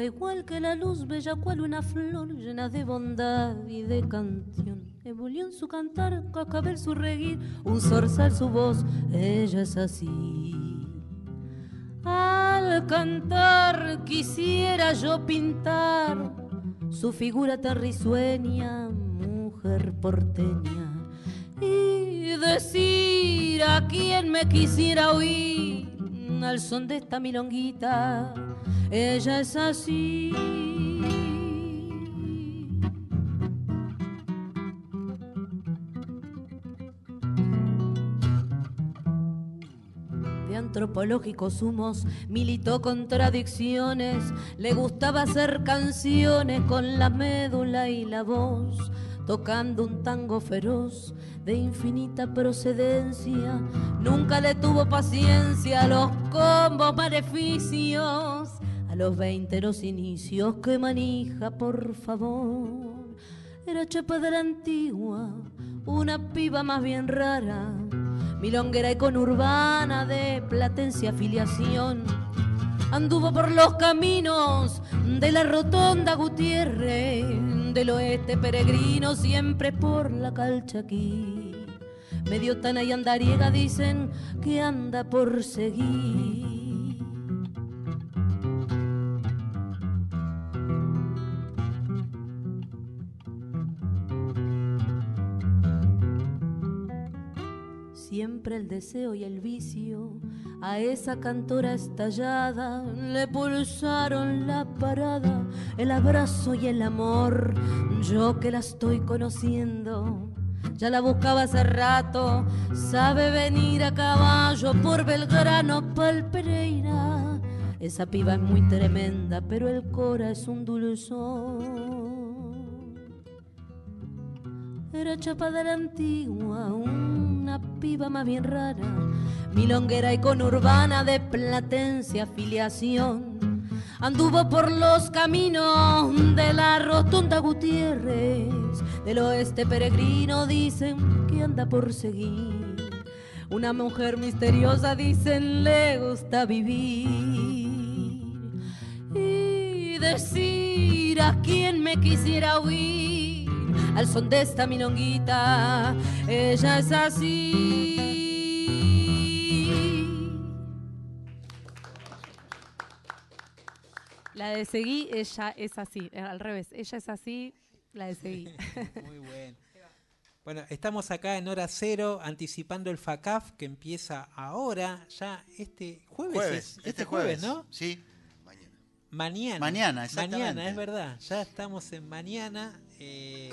Viva igual que la luz, bella cual una flor llena de bondad y de canción. Ebullió en su cantar, cascabel su reguir, un zorzal su voz, ella es así. Al cantar quisiera yo pintar su figura tan risueña, mujer porteña, y decir a quien me quisiera oír al son de esta milonguita, ella es así. de antropológicos humos, militó contradicciones, le gustaba hacer canciones con la médula y la voz, tocando un tango feroz de infinita procedencia, nunca le tuvo paciencia a los combos maleficios, a los veinte los inicios que manija, por favor, era chapa de la antigua, una piba más bien rara milonguera y conurbana de platencia afiliación. Anduvo por los caminos de la rotonda Gutiérrez, del oeste peregrino, siempre por la calchaquí. Medio tana y andariega dicen que anda por seguir. Siempre el deseo y el vicio a esa cantora estallada le pulsaron la parada, el abrazo y el amor. Yo que la estoy conociendo, ya la buscaba hace rato, sabe venir a caballo por Belgrano, pa'l Pereira. Esa piba es muy tremenda, pero el cora es un dulzor. Era chapa de la antigua, una piba más bien rara, milonguera y conurbana de platencia afiliación. Anduvo por los caminos de la rotunda Gutiérrez, del oeste peregrino dicen que anda por seguir. Una mujer misteriosa dicen le gusta vivir y decir a quien me quisiera oír al son de esta milonguita, ella es así. La de seguí, ella es así, eh, al revés, ella es así, la de seguí. Muy bueno. Bueno, estamos acá en hora cero anticipando el FACAF que empieza ahora, ya este jueves. Jueves, es- este este jueves, jueves, ¿no? Sí. Mañana. Mañana, exactamente. Mañana, es verdad. Ya estamos en mañana. Eh,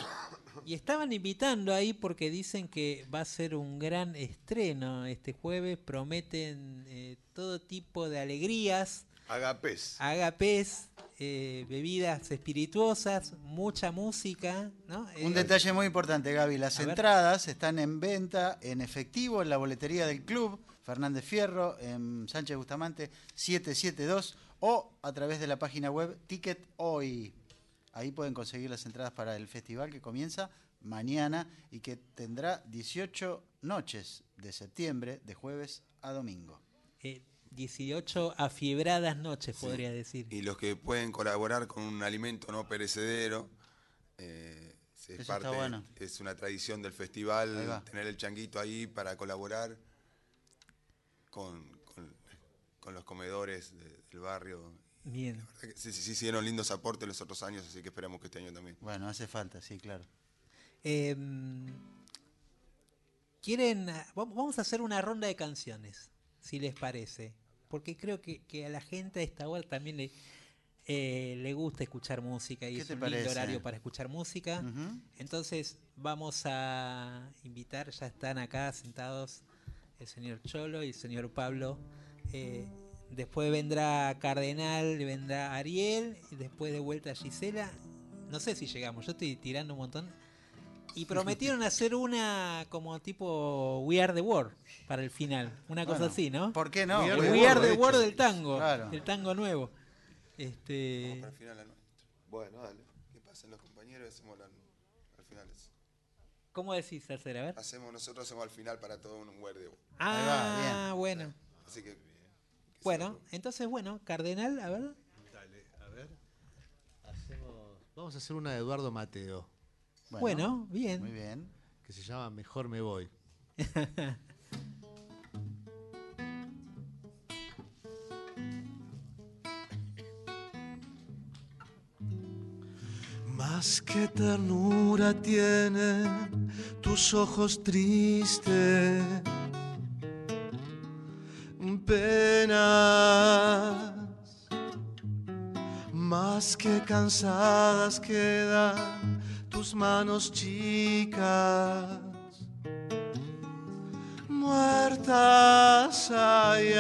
y estaban invitando ahí porque dicen que va a ser un gran estreno este jueves. Prometen eh, todo tipo de alegrías, Agapés. agapés, eh, bebidas espirituosas, mucha música. ¿no? Un detalle muy importante, Gaby. Las ver. entradas están en venta en efectivo en la boletería del club Fernández Fierro en Sánchez Bustamante 772 o a través de la página web Ticket Hoy. Ahí pueden conseguir las entradas para el festival que comienza mañana y que tendrá 18 noches de septiembre, de jueves a domingo. eh, 18 afiebradas noches, podría decir. Y los que pueden colaborar con un alimento no perecedero, eh, es, Eso parte, bueno. es una tradición del festival va. tener el changuito ahí para colaborar con, con- con los comedores de- del barrio. Bien. La verdad que Sí, sí, sí, hicieron lindos aportes los otros años, así que esperamos que este año también. Bueno, hace falta, sí, claro. Em, Quieren. ah, vam- Vamos a hacer una ronda de canciones, si les parece. Porque creo que, que a la gente a esta hora también le, eh, le gusta escuchar música y ¿Qué es un lindo horario para escuchar música. Entonces vamos a invitar, ya están acá sentados el señor Cholo y el señor Pablo. Eh, después vendrá Cardenal, vendrá Ariel, y después de vuelta Gisela. No sé si llegamos, yo estoy tirando un montón. Y prometieron hacer una como tipo We Are the World para el final. Una cosa Bueno, así, ¿no? ¿Por qué no? We Are, We We Are Are the the World, World de del tango. Claro. El tango nuevo. Este, Al final la nuestra. Bueno, dale. ¿Qué pasen los compañeros y hacemos la, al final? eso. ¿Cómo decís hacer? A ver. Hacemos, nosotros hacemos al final para todo un verde. Ah, bueno. Así que Bueno, entonces, bueno, Cardenal, a ver. Dale, a ver. Vamos a hacer una de Eduardo Mateo. Bueno, bien. Muy bien. Que se llama Mejor me voy. Más que ternura tienen tus ojos tristes, penas, más que cansadas quedan tus manos chicas, muertas ay,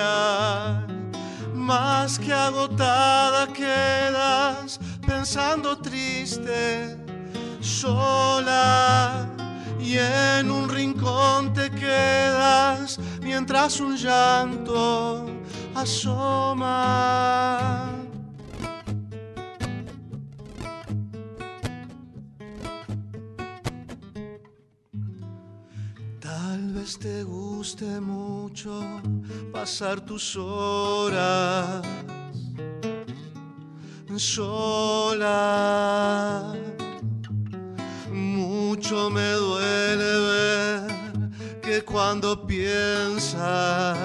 más que agotada quedas pensando triste, sola y en un rincón te quedas mientras un llanto asoma. Tal vez te guste mucho pasar tus horas sola. Mucho me duele ver que cuando piensas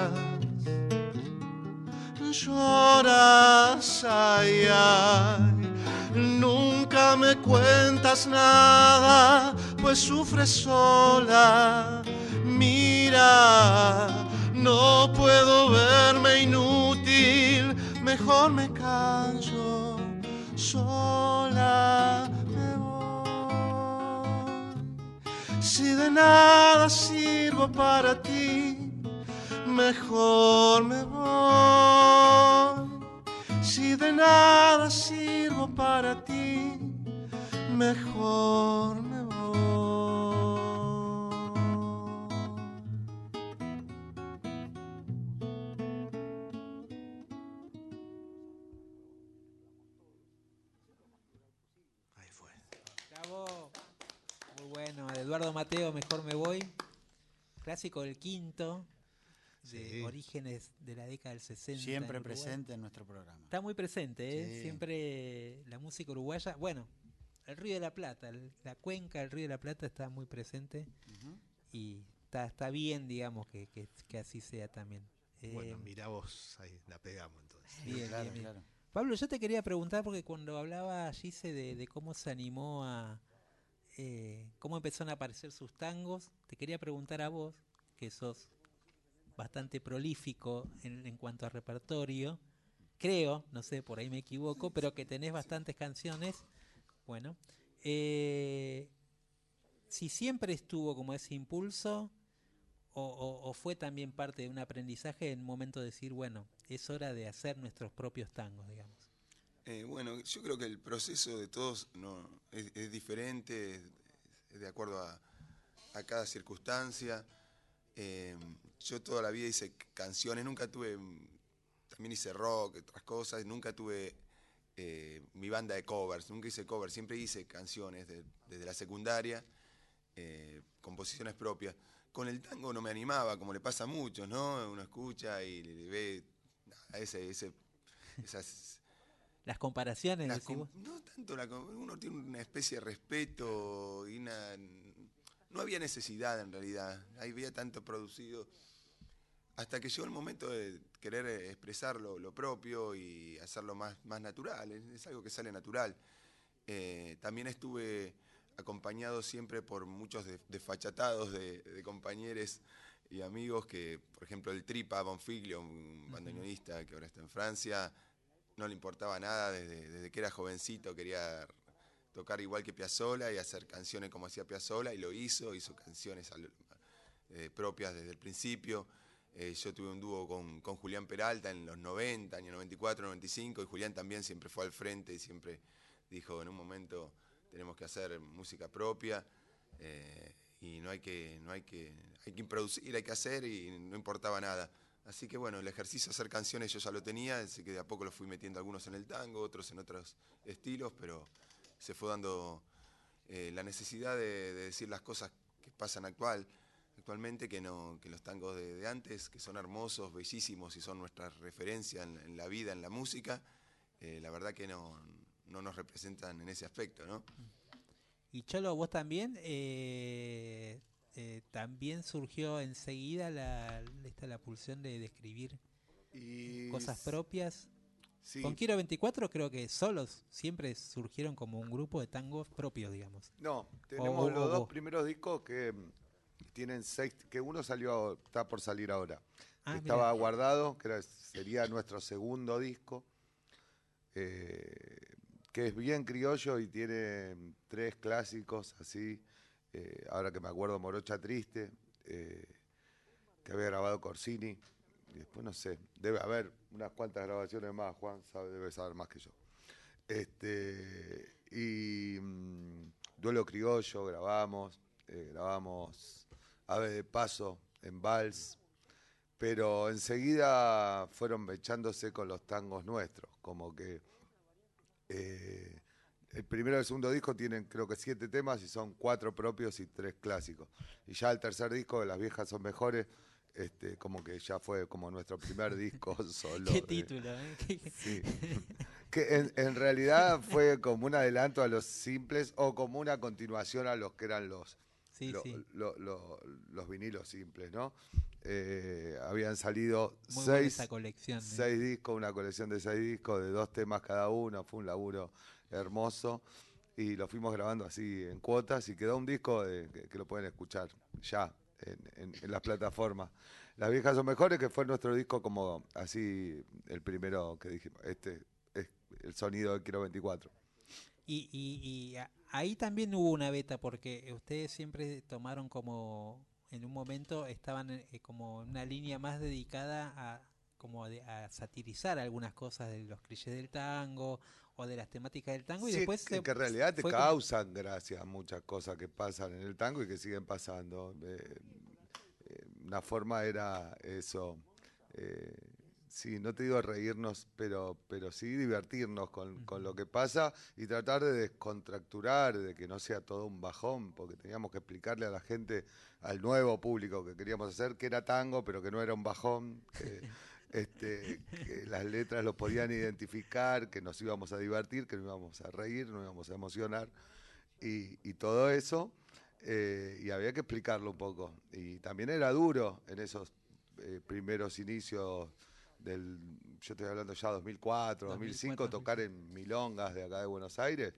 lloras, ay, ay. Nunca me cuentas nada, pues sufres sola. Mira, no puedo verme inútil, mejor me canso sola Si de nada sirvo para ti, mejor me voy. Si de nada sirvo para ti, mejor me voy. Eduardo Mateo, mejor me voy. Clásico del quinto. De Sí. orígenes de la década del 60. Siempre en presente en nuestro programa. Está muy presente, ¿eh? Sí. Siempre la música uruguaya. Bueno, el Río de la Plata, el- la cuenca del Río de la Plata está muy presente. Y está, está bien, digamos, que, que- que así sea también. Bueno, Eh, mira vos, ahí la pegamos entonces. bien, claro, bien, bien. claro. Pablo, yo te quería preguntar porque cuando hablaba Gise de, de cómo se animó a... eh, cómo empezaron a aparecer sus tangos, te quería preguntar a vos, que sos bastante prolífico en, cuanto a repertorio, creo, no sé, por ahí me equivoco, pero que tenés bastantes canciones. Bueno, eh, si siempre estuvo como ese impulso o, o- fue también parte de un aprendizaje en un momento de decir, bueno, es hora de hacer nuestros propios tangos, digamos. Eh, bueno, yo creo que el proceso de todos no, es, diferente, es, de acuerdo a, cada circunstancia. Eh, yo toda la vida hice canciones, nunca tuve, también hice rock, otras cosas, nunca tuve eh, mi banda de covers, nunca hice covers, siempre hice canciones de- desde la secundaria, composiciones propias. Con el tango no me animaba, como le pasa a muchos, ¿no? Uno escucha y le ve nada, ese, ese, esas Las comparaciones, com- no tanto la uno tiene una especie de respeto y una no había necesidad en realidad ahí había tanto producido hasta que llegó el momento de querer expresar lo, lo propio y hacerlo más, más natural es, algo que sale natural. Eh, también estuve acompañado siempre por muchos de- desfachatados de, de compañeros y amigos que, por ejemplo, el Tripa Bonfiglio, un bandoneonista que ahora está en Francia, no le importaba nada desde, que era jovencito, quería tocar igual que Piazzolla y hacer canciones como hacía Piazzolla y lo hizo, hizo canciones eh, propias desde el principio. Eh, yo tuve un dúo con, con Julián Peralta en los 90, año 94, 95, y Julián también siempre fue al frente y siempre dijo en un momento tenemos que hacer música propia eh, y no hay que, no hay que, hay que producir, hay que hacer y no importaba nada. Así que bueno, el ejercicio de hacer canciones yo ya lo tenía, así que de a poco lo fui metiendo algunos en el tango, otros en otros estilos, pero se fue dando eh, la necesidad de, de decir las cosas que pasan actual, actualmente, que no, que los tangos de, antes, que son hermosos, bellísimos y son nuestra referencia en, en la vida, en la música, eh, la verdad que no, no nos representan en ese aspecto, ¿no? Y Cholo, vos también, eh, eh, también surgió enseguida la, esta, la pulsión de, de escribir Y cosas propias. Sí. Con Kiro 24 creo que solos siempre surgieron como un grupo de tangos propios, digamos. No, tenemos o los dos primeros discos que mm, tienen seis, que uno salió, está por salir ahora. Ah, Estaba mirá. guardado, que era- sería nuestro segundo disco, eh, que es bien criollo y tiene mm, tres clásicos así. Eh, ahora que me acuerdo, Morocha Triste, eh, que había grabado Corsini. Y después no sé, debe haber unas cuantas grabaciones más, Juan sabe, debe saber más que yo. Este, y mm, Duelo Criollo grabamos, eh, grabamos Ave de Paso en Vals, pero enseguida fueron echándose con los tangos nuestros, como que el primero y el segundo disco tienen creo que siete temas y son cuatro propios y tres clásicos. Y ya el tercer disco, de Las Viejas son mejores, este, como que ya fue como nuestro primer disco solo. Qué título, ¿eh? Qué- Sí. que en, en realidad fue como un adelanto a los simples o como una continuación a los que eran los, Sí, lo- sí. lo- lo- los vinilos simples, ¿no? Eh, habían salido Muy seis, colección, ¿eh? seis discos, una colección de seis discos, de dos temas cada uno, fue un laburo hermoso y lo fuimos grabando así en cuotas y quedó un disco de- que, que lo pueden escuchar ya en, las plataformas. Las viejas son mejores, que fue nuestro disco como así el primero que dijimos, este es el sonido de Quiero 24. Y, y, y ahí también hubo una beta porque ustedes siempre tomaron como en un momento estaban eh, como una línea más dedicada a como de- a satirizar algunas cosas de los clichés del tango o de las temáticas del tango y Sí, después que, se- que en realidad te fue como- causan gracia muchas cosas que pasan en el tango y que siguen pasando. Eh, eh, una forma era eso, eh, sí, no te digo reírnos, pero, pero sí divertirnos con, con lo que pasa y tratar de descontracturar, de que no sea todo un bajón, porque teníamos que explicarle a la gente, al nuevo público que queríamos hacer, que era tango, pero que no era un bajón. que, este, que las letras lo podían identificar, que nos íbamos a divertir, que nos íbamos a reír, nos íbamos a emocionar y, y todo eso. eh, y había que explicarlo un poco. Y también era duro en esos eh, primeros inicios del, yo estoy hablando ya 2004, 2005, 2004, tocar en milongas de acá de Buenos Aires.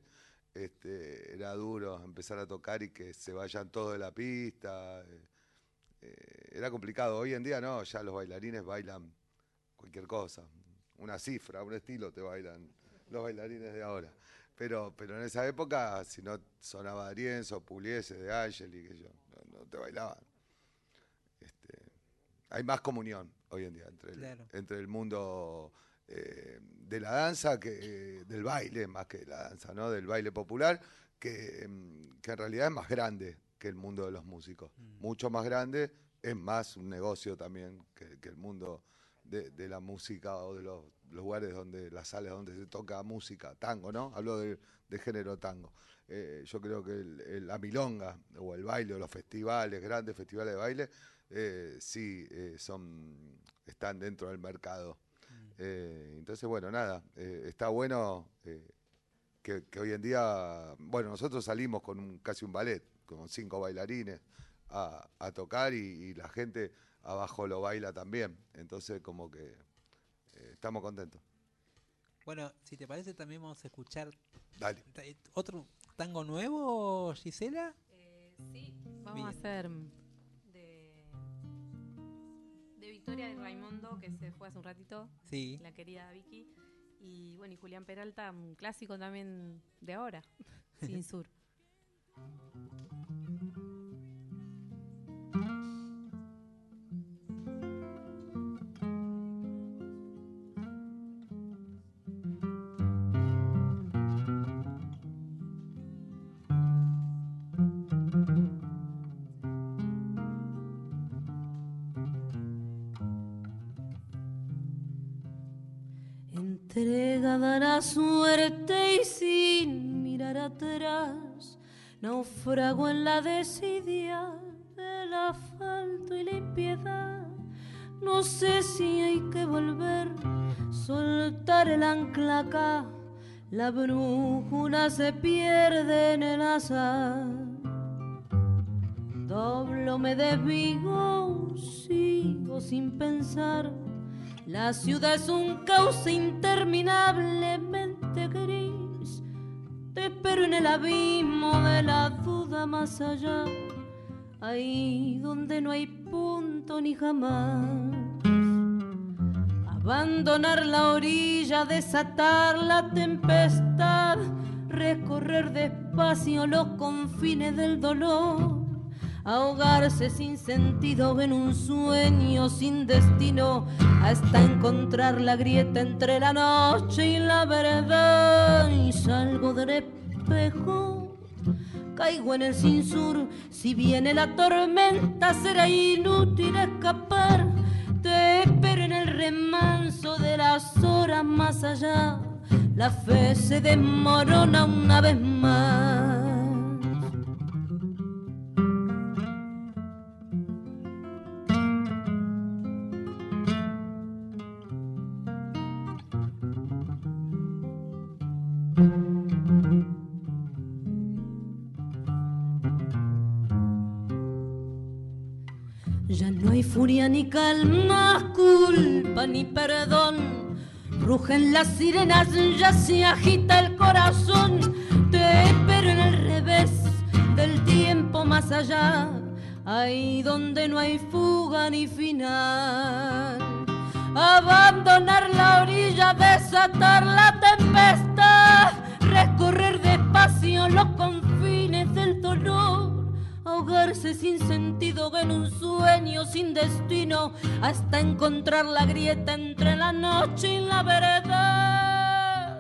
Este, era duro empezar a tocar y que se vayan todos de la pista. eh, era complicado. Hoy en día no, ya los bailarines bailan cualquier cosa. Una cifra, un estilo te bailan los bailarines de ahora. Pero, pero en esa época, si no sonaba Arienzo, Puliese, de Angeli, que yo, no, no te bailaban. Este, hay más comunión hoy en día entre el, Claro. entre el mundo eh, de la danza, que eh, del baile, más que de la danza, ¿no? Del baile popular, que, mm, que en realidad es más grande que el mundo de los músicos. Mucho más grande, es más un negocio también que, que el mundo de, de la música o de los lugares donde, las salas donde se toca música, tango, ¿no? Hablo de, de género tango. Eh, yo creo que el- el- la milonga o el baile o los festivales, grandes festivales de baile, eh, sí eh, son, están dentro del mercado. Eh, entonces, bueno, nada, está bueno que, que hoy en día, bueno, nosotros salimos con un, casi un ballet, con cinco bailarines a, a tocar y, y la gente abajo lo baila también. Entonces, como que eh, estamos contentos. Bueno, si te parece también vamos a escuchar Dale. ta- otro tango nuevo, Gisela. sí, Vamos Bien. a hacer de, de Victoria de Raimundo, que se fue hace un ratito. Sí. La querida Vicky. Y bueno, y Julián Peralta, un clásico también de ahora, Sin Sur. Naufrago en la desidia del asfalto y la impiedad. No sé si hay que volver, soltar el ancla acá, la brújula se pierde en el azar. Doblo me desvigo, sigo sin pensar. La ciudad es un cauce interminablemente gris. Te espero en el abismo de la más allá, ahí donde no hay punto ni jamás. Abandonar la orilla, desatar la tempestad, recorrer despacio los confines del dolor, ahogarse sin sentido en un sueño sin destino, hasta encontrar la grieta entre la noche y la verdad. Y salgo del espejo, caigo en el sinsur, si viene la tormenta será inútil escapar te espero en el remanso de las horas más allá. La fe se desmorona una vez más. Furia ni calma, culpa ni perdón. Rugen las sirenas, ya se agita el corazón. Te espero en el revés del tiempo más allá, ahí donde no hay fuga ni final. Abandonar la orilla, desatar la tempestad, recorrer despacio los confines del dolor ahogarse sin sentido en un sueño sin destino, hasta encontrar la grieta entre la noche y la verdad.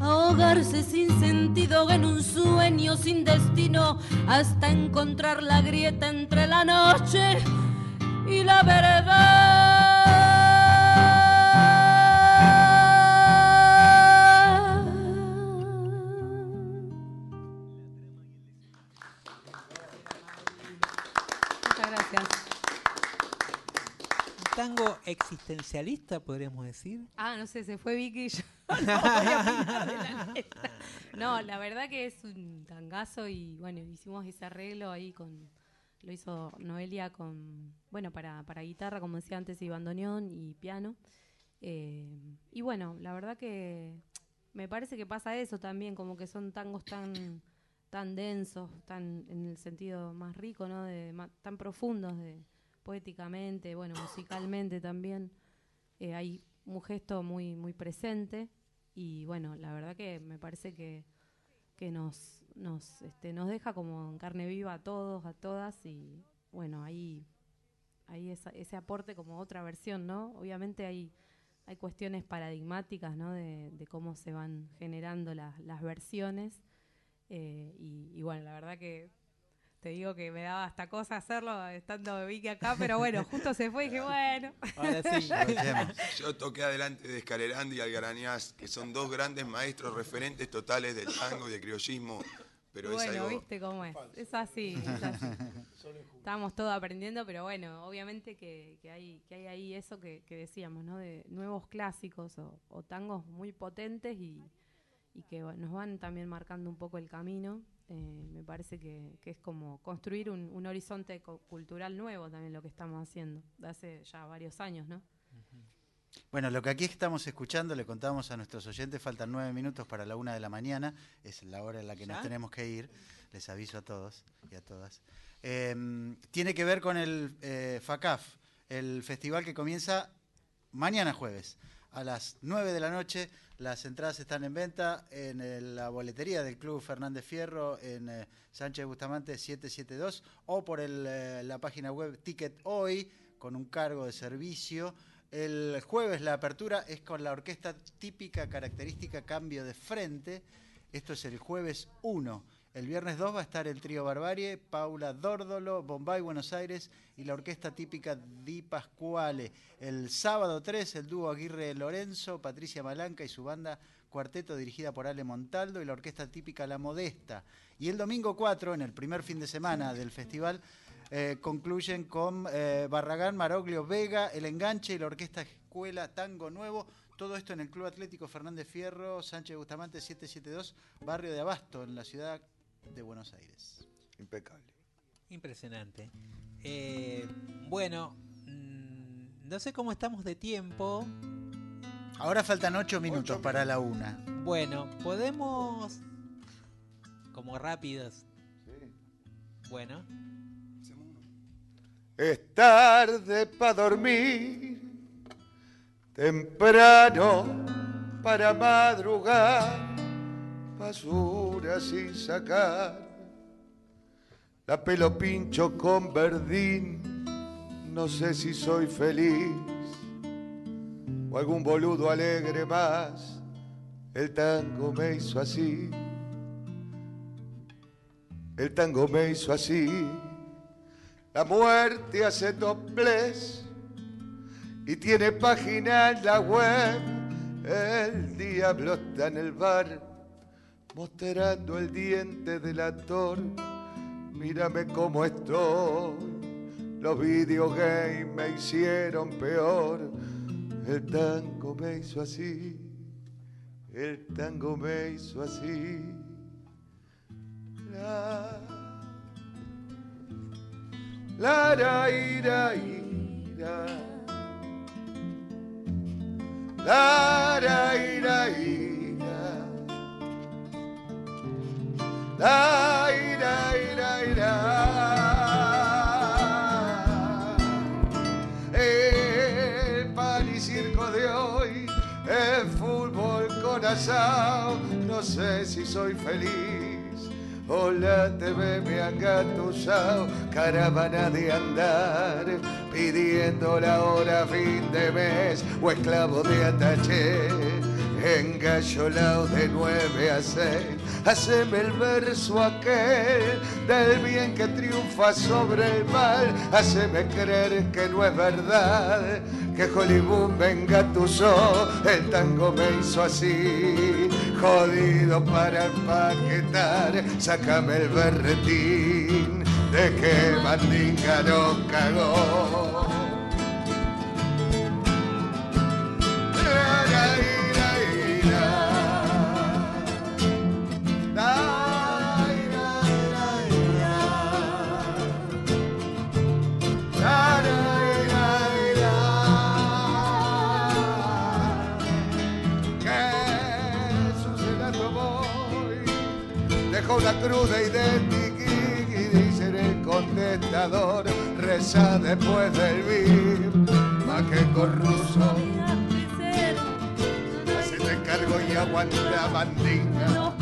Ahogarse sin sentido en un sueño sin destino, hasta encontrar la grieta entre la noche y la verdad. Tango existencialista, podríamos decir. Ah, no sé, se fue Vicky y yo no la letra. No, la verdad que es un tangazo y bueno, hicimos ese arreglo ahí con. Lo hizo Noelia con. Bueno, para, para guitarra, como decía antes, y bandoneón y piano. Eh, y bueno, la verdad que me parece que pasa eso también, como que son tangos tan tan densos, tan en el sentido más rico, ¿no? De, tan profundos, de, poéticamente, bueno, musicalmente también. Eh, hay un gesto muy muy presente y bueno, la verdad que me parece que, que nos nos este, nos deja como en carne viva a todos, a todas y bueno, ahí ahí esa- ese aporte como otra versión, ¿no? Obviamente hay hay cuestiones paradigmáticas, ¿no? De, de cómo se van generando las, las versiones. eh, y, y bueno, la verdad que te digo que me daba hasta cosa hacerlo estando Vicky acá, pero bueno, justo se fue y dije, bueno. Ahora sí. Yo toqué adelante de Escalerandi y Algarañaz, que son dos grandes maestros referentes totales del tango y del criollismo, pero bueno, es algo... viste cómo es. Es así. es así. Estamos todos aprendiendo, pero bueno, obviamente que, que hay, que hay ahí eso que, que decíamos, ¿no? De nuevos clásicos o, o tangos muy potentes y, y que nos van también marcando un poco el camino. Eh, me parece que, que es como construir un, un horizonte co- cultural nuevo también lo que estamos haciendo, de hace ya varios años, ¿no? Bueno, lo que aquí estamos escuchando, le contamos a nuestros oyentes, faltan nueve minutos para la una de la mañana, es la hora en la que nos tenemos que ir, les aviso a todos y a todas. Eh, tiene que ver con el eh, FACAF, el festival que comienza mañana jueves a las 9 de la noche. Las entradas están en venta en el- la boletería del Club Fernández Fierro en eh, Sánchez Bustamante 772 o por eh, la página web Ticket Hoy con un cargo de servicio. El jueves la apertura es con la orquesta típica característica Cambio de Frente. Esto es el jueves 1. El viernes 2 va a estar el trío Barbarie, Paula Dórdolo, Bombay Buenos Aires y la orquesta típica Di Pasquale. El sábado 3 el dúo Aguirre Lorenzo, Patricia Malanca y su banda cuarteto dirigida por Ale Montaldo y la orquesta típica La Modesta. Y el domingo 4, en el primer fin de semana del festival, eh, concluyen con eh, Barragán, Maroglio, Vega, El Enganche y la Orquesta Escuela Tango Nuevo. Todo esto en el Club Atlético Fernández Fierro, Sánchez Bustamante 772, barrio de Abasto, en la ciudad de Buenos Aires. Impecable. Impresionante. Eh, bueno, mm, no sé cómo estamos de tiempo. Ahora faltan ocho minutos para la una. Bueno, podemos. Como rápidos. Bueno. Es tarde para dormir, temprano para madrugar, basura sin sacar, la pelo pincho con verdín, no sé si soy feliz o algún boludo alegre más, el tango me hizo así, el tango me hizo así. La muerte hace dobles y tiene página en la web. El diablo está en el bar mostrando el diente del actor. Mírame cómo estoy. Los videogames me hicieron peor. El tango me hizo así. El tango me hizo así. La la ra ira ira la ra ira ira el pan y circo de hoy el fútbol con asado. No sé si soy feliz Hola, TV me han gatusado, caravana de andar, pidiendo la hora fin de mes, o esclavo de ataché, engallolado de nueve a seis. Haceme el verso aquel del bien que triunfa sobre el mal, haceme creer que no es verdad, que Hollywood me engatusó, el tango me hizo así, jodido para empaquetar, sácame el berretín de que Mandinga no cagó. Una cruz de y dice en el contestador reza después del VIP más que corruso se te cargo y aguanta bandinga.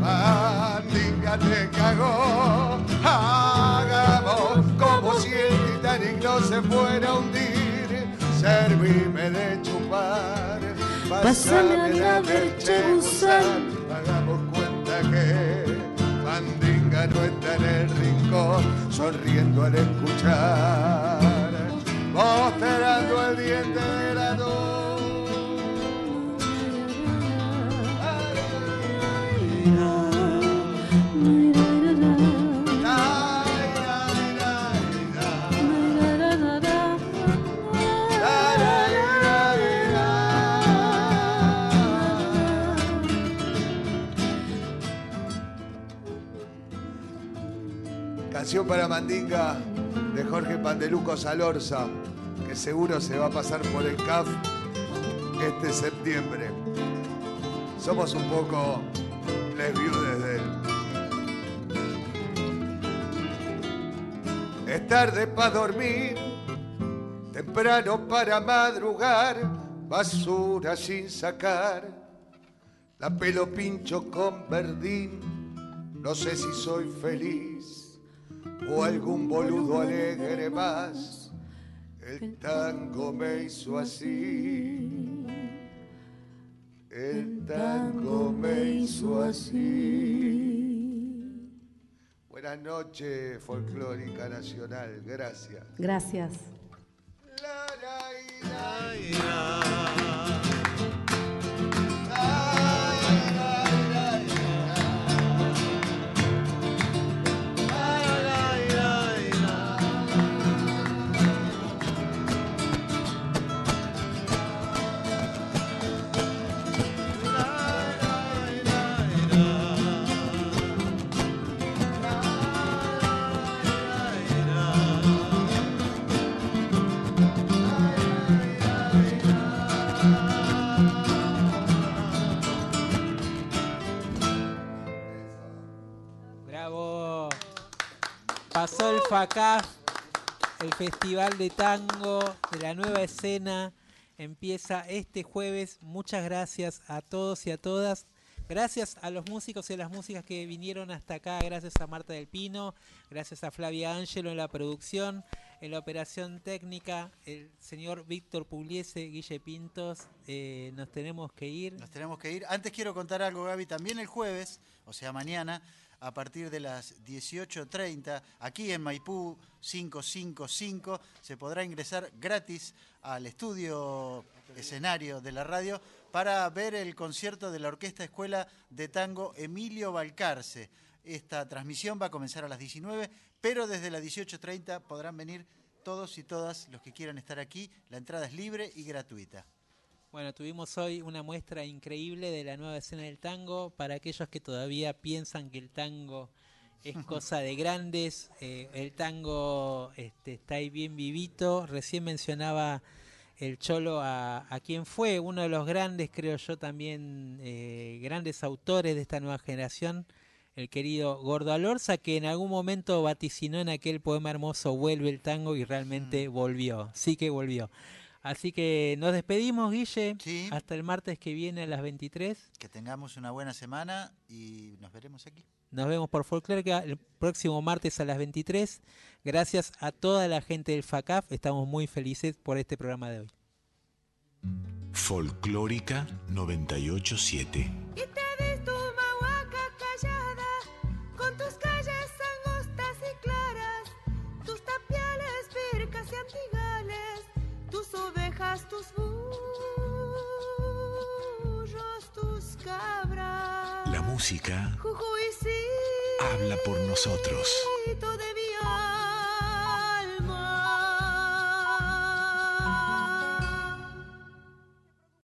Bandinga te cagó. Hagamos como si el Titanic no se fuera a hundir. Servime de chupar. Pásame la leche gusán. hagamos cuenta que Mandinga no está en el rincón, sonriendo al escuchar, mostrando el diente de la Para Mandinga de Jorge Pandeluco Salorza, que seguro se va a pasar por el CAF este septiembre. Somos un poco les viudes de él. Es tarde para dormir, temprano para madrugar, basura sin sacar, la pelo pincho con verdín, no sé si soy feliz o algún boludo alegre más. El tango me hizo así. El tango me hizo así. Buenas noches, Folclórica Nacional. Gracias. Gracias. Pasó el FACAF, el Festival de Tango de la Nueva Escena. Empieza este jueves. Muchas gracias a todos y a todas. Gracias a los músicos y a las músicas que vinieron hasta acá. Gracias a Marta del Pino. Gracias a Flavia Ángelo en la producción. En la operación técnica, el señor Víctor Pugliese, Guille Pintos. Eh, nos tenemos que ir. Nos tenemos que ir. Antes quiero contar algo, Gaby. También el jueves, o sea, mañana, a partir de las 18.30, aquí en Maipú 555, se podrá ingresar gratis al estudio escenario de la radio para ver el concierto de la Orquesta Escuela de Tango Emilio Balcarce. Esta transmisión va a comenzar a las 19, pero desde las 18.30 podrán venir todos y todas los que quieran estar aquí. La entrada es libre y gratuita. Bueno, tuvimos hoy una muestra increíble de la nueva escena del tango. Para aquellos que todavía piensan que el tango es cosa de grandes, eh, el tango este, está ahí bien vivito. Recién mencionaba el Cholo a, a quien fue uno de los grandes, creo yo también, eh, grandes autores de esta nueva generación, el querido Gordo Alorza, que en algún momento vaticinó en aquel poema hermoso Vuelve el tango y realmente volvió, sí que volvió. Así que nos despedimos, Guille. Hasta el martes que viene a las 23. Que tengamos una buena semana y nos veremos aquí. Nos vemos por Folclórica el próximo martes a las 23. Gracias a toda la gente del FACAF. Estamos muy felices por este programa de hoy. Folclórica 987. Música habla por nosotros.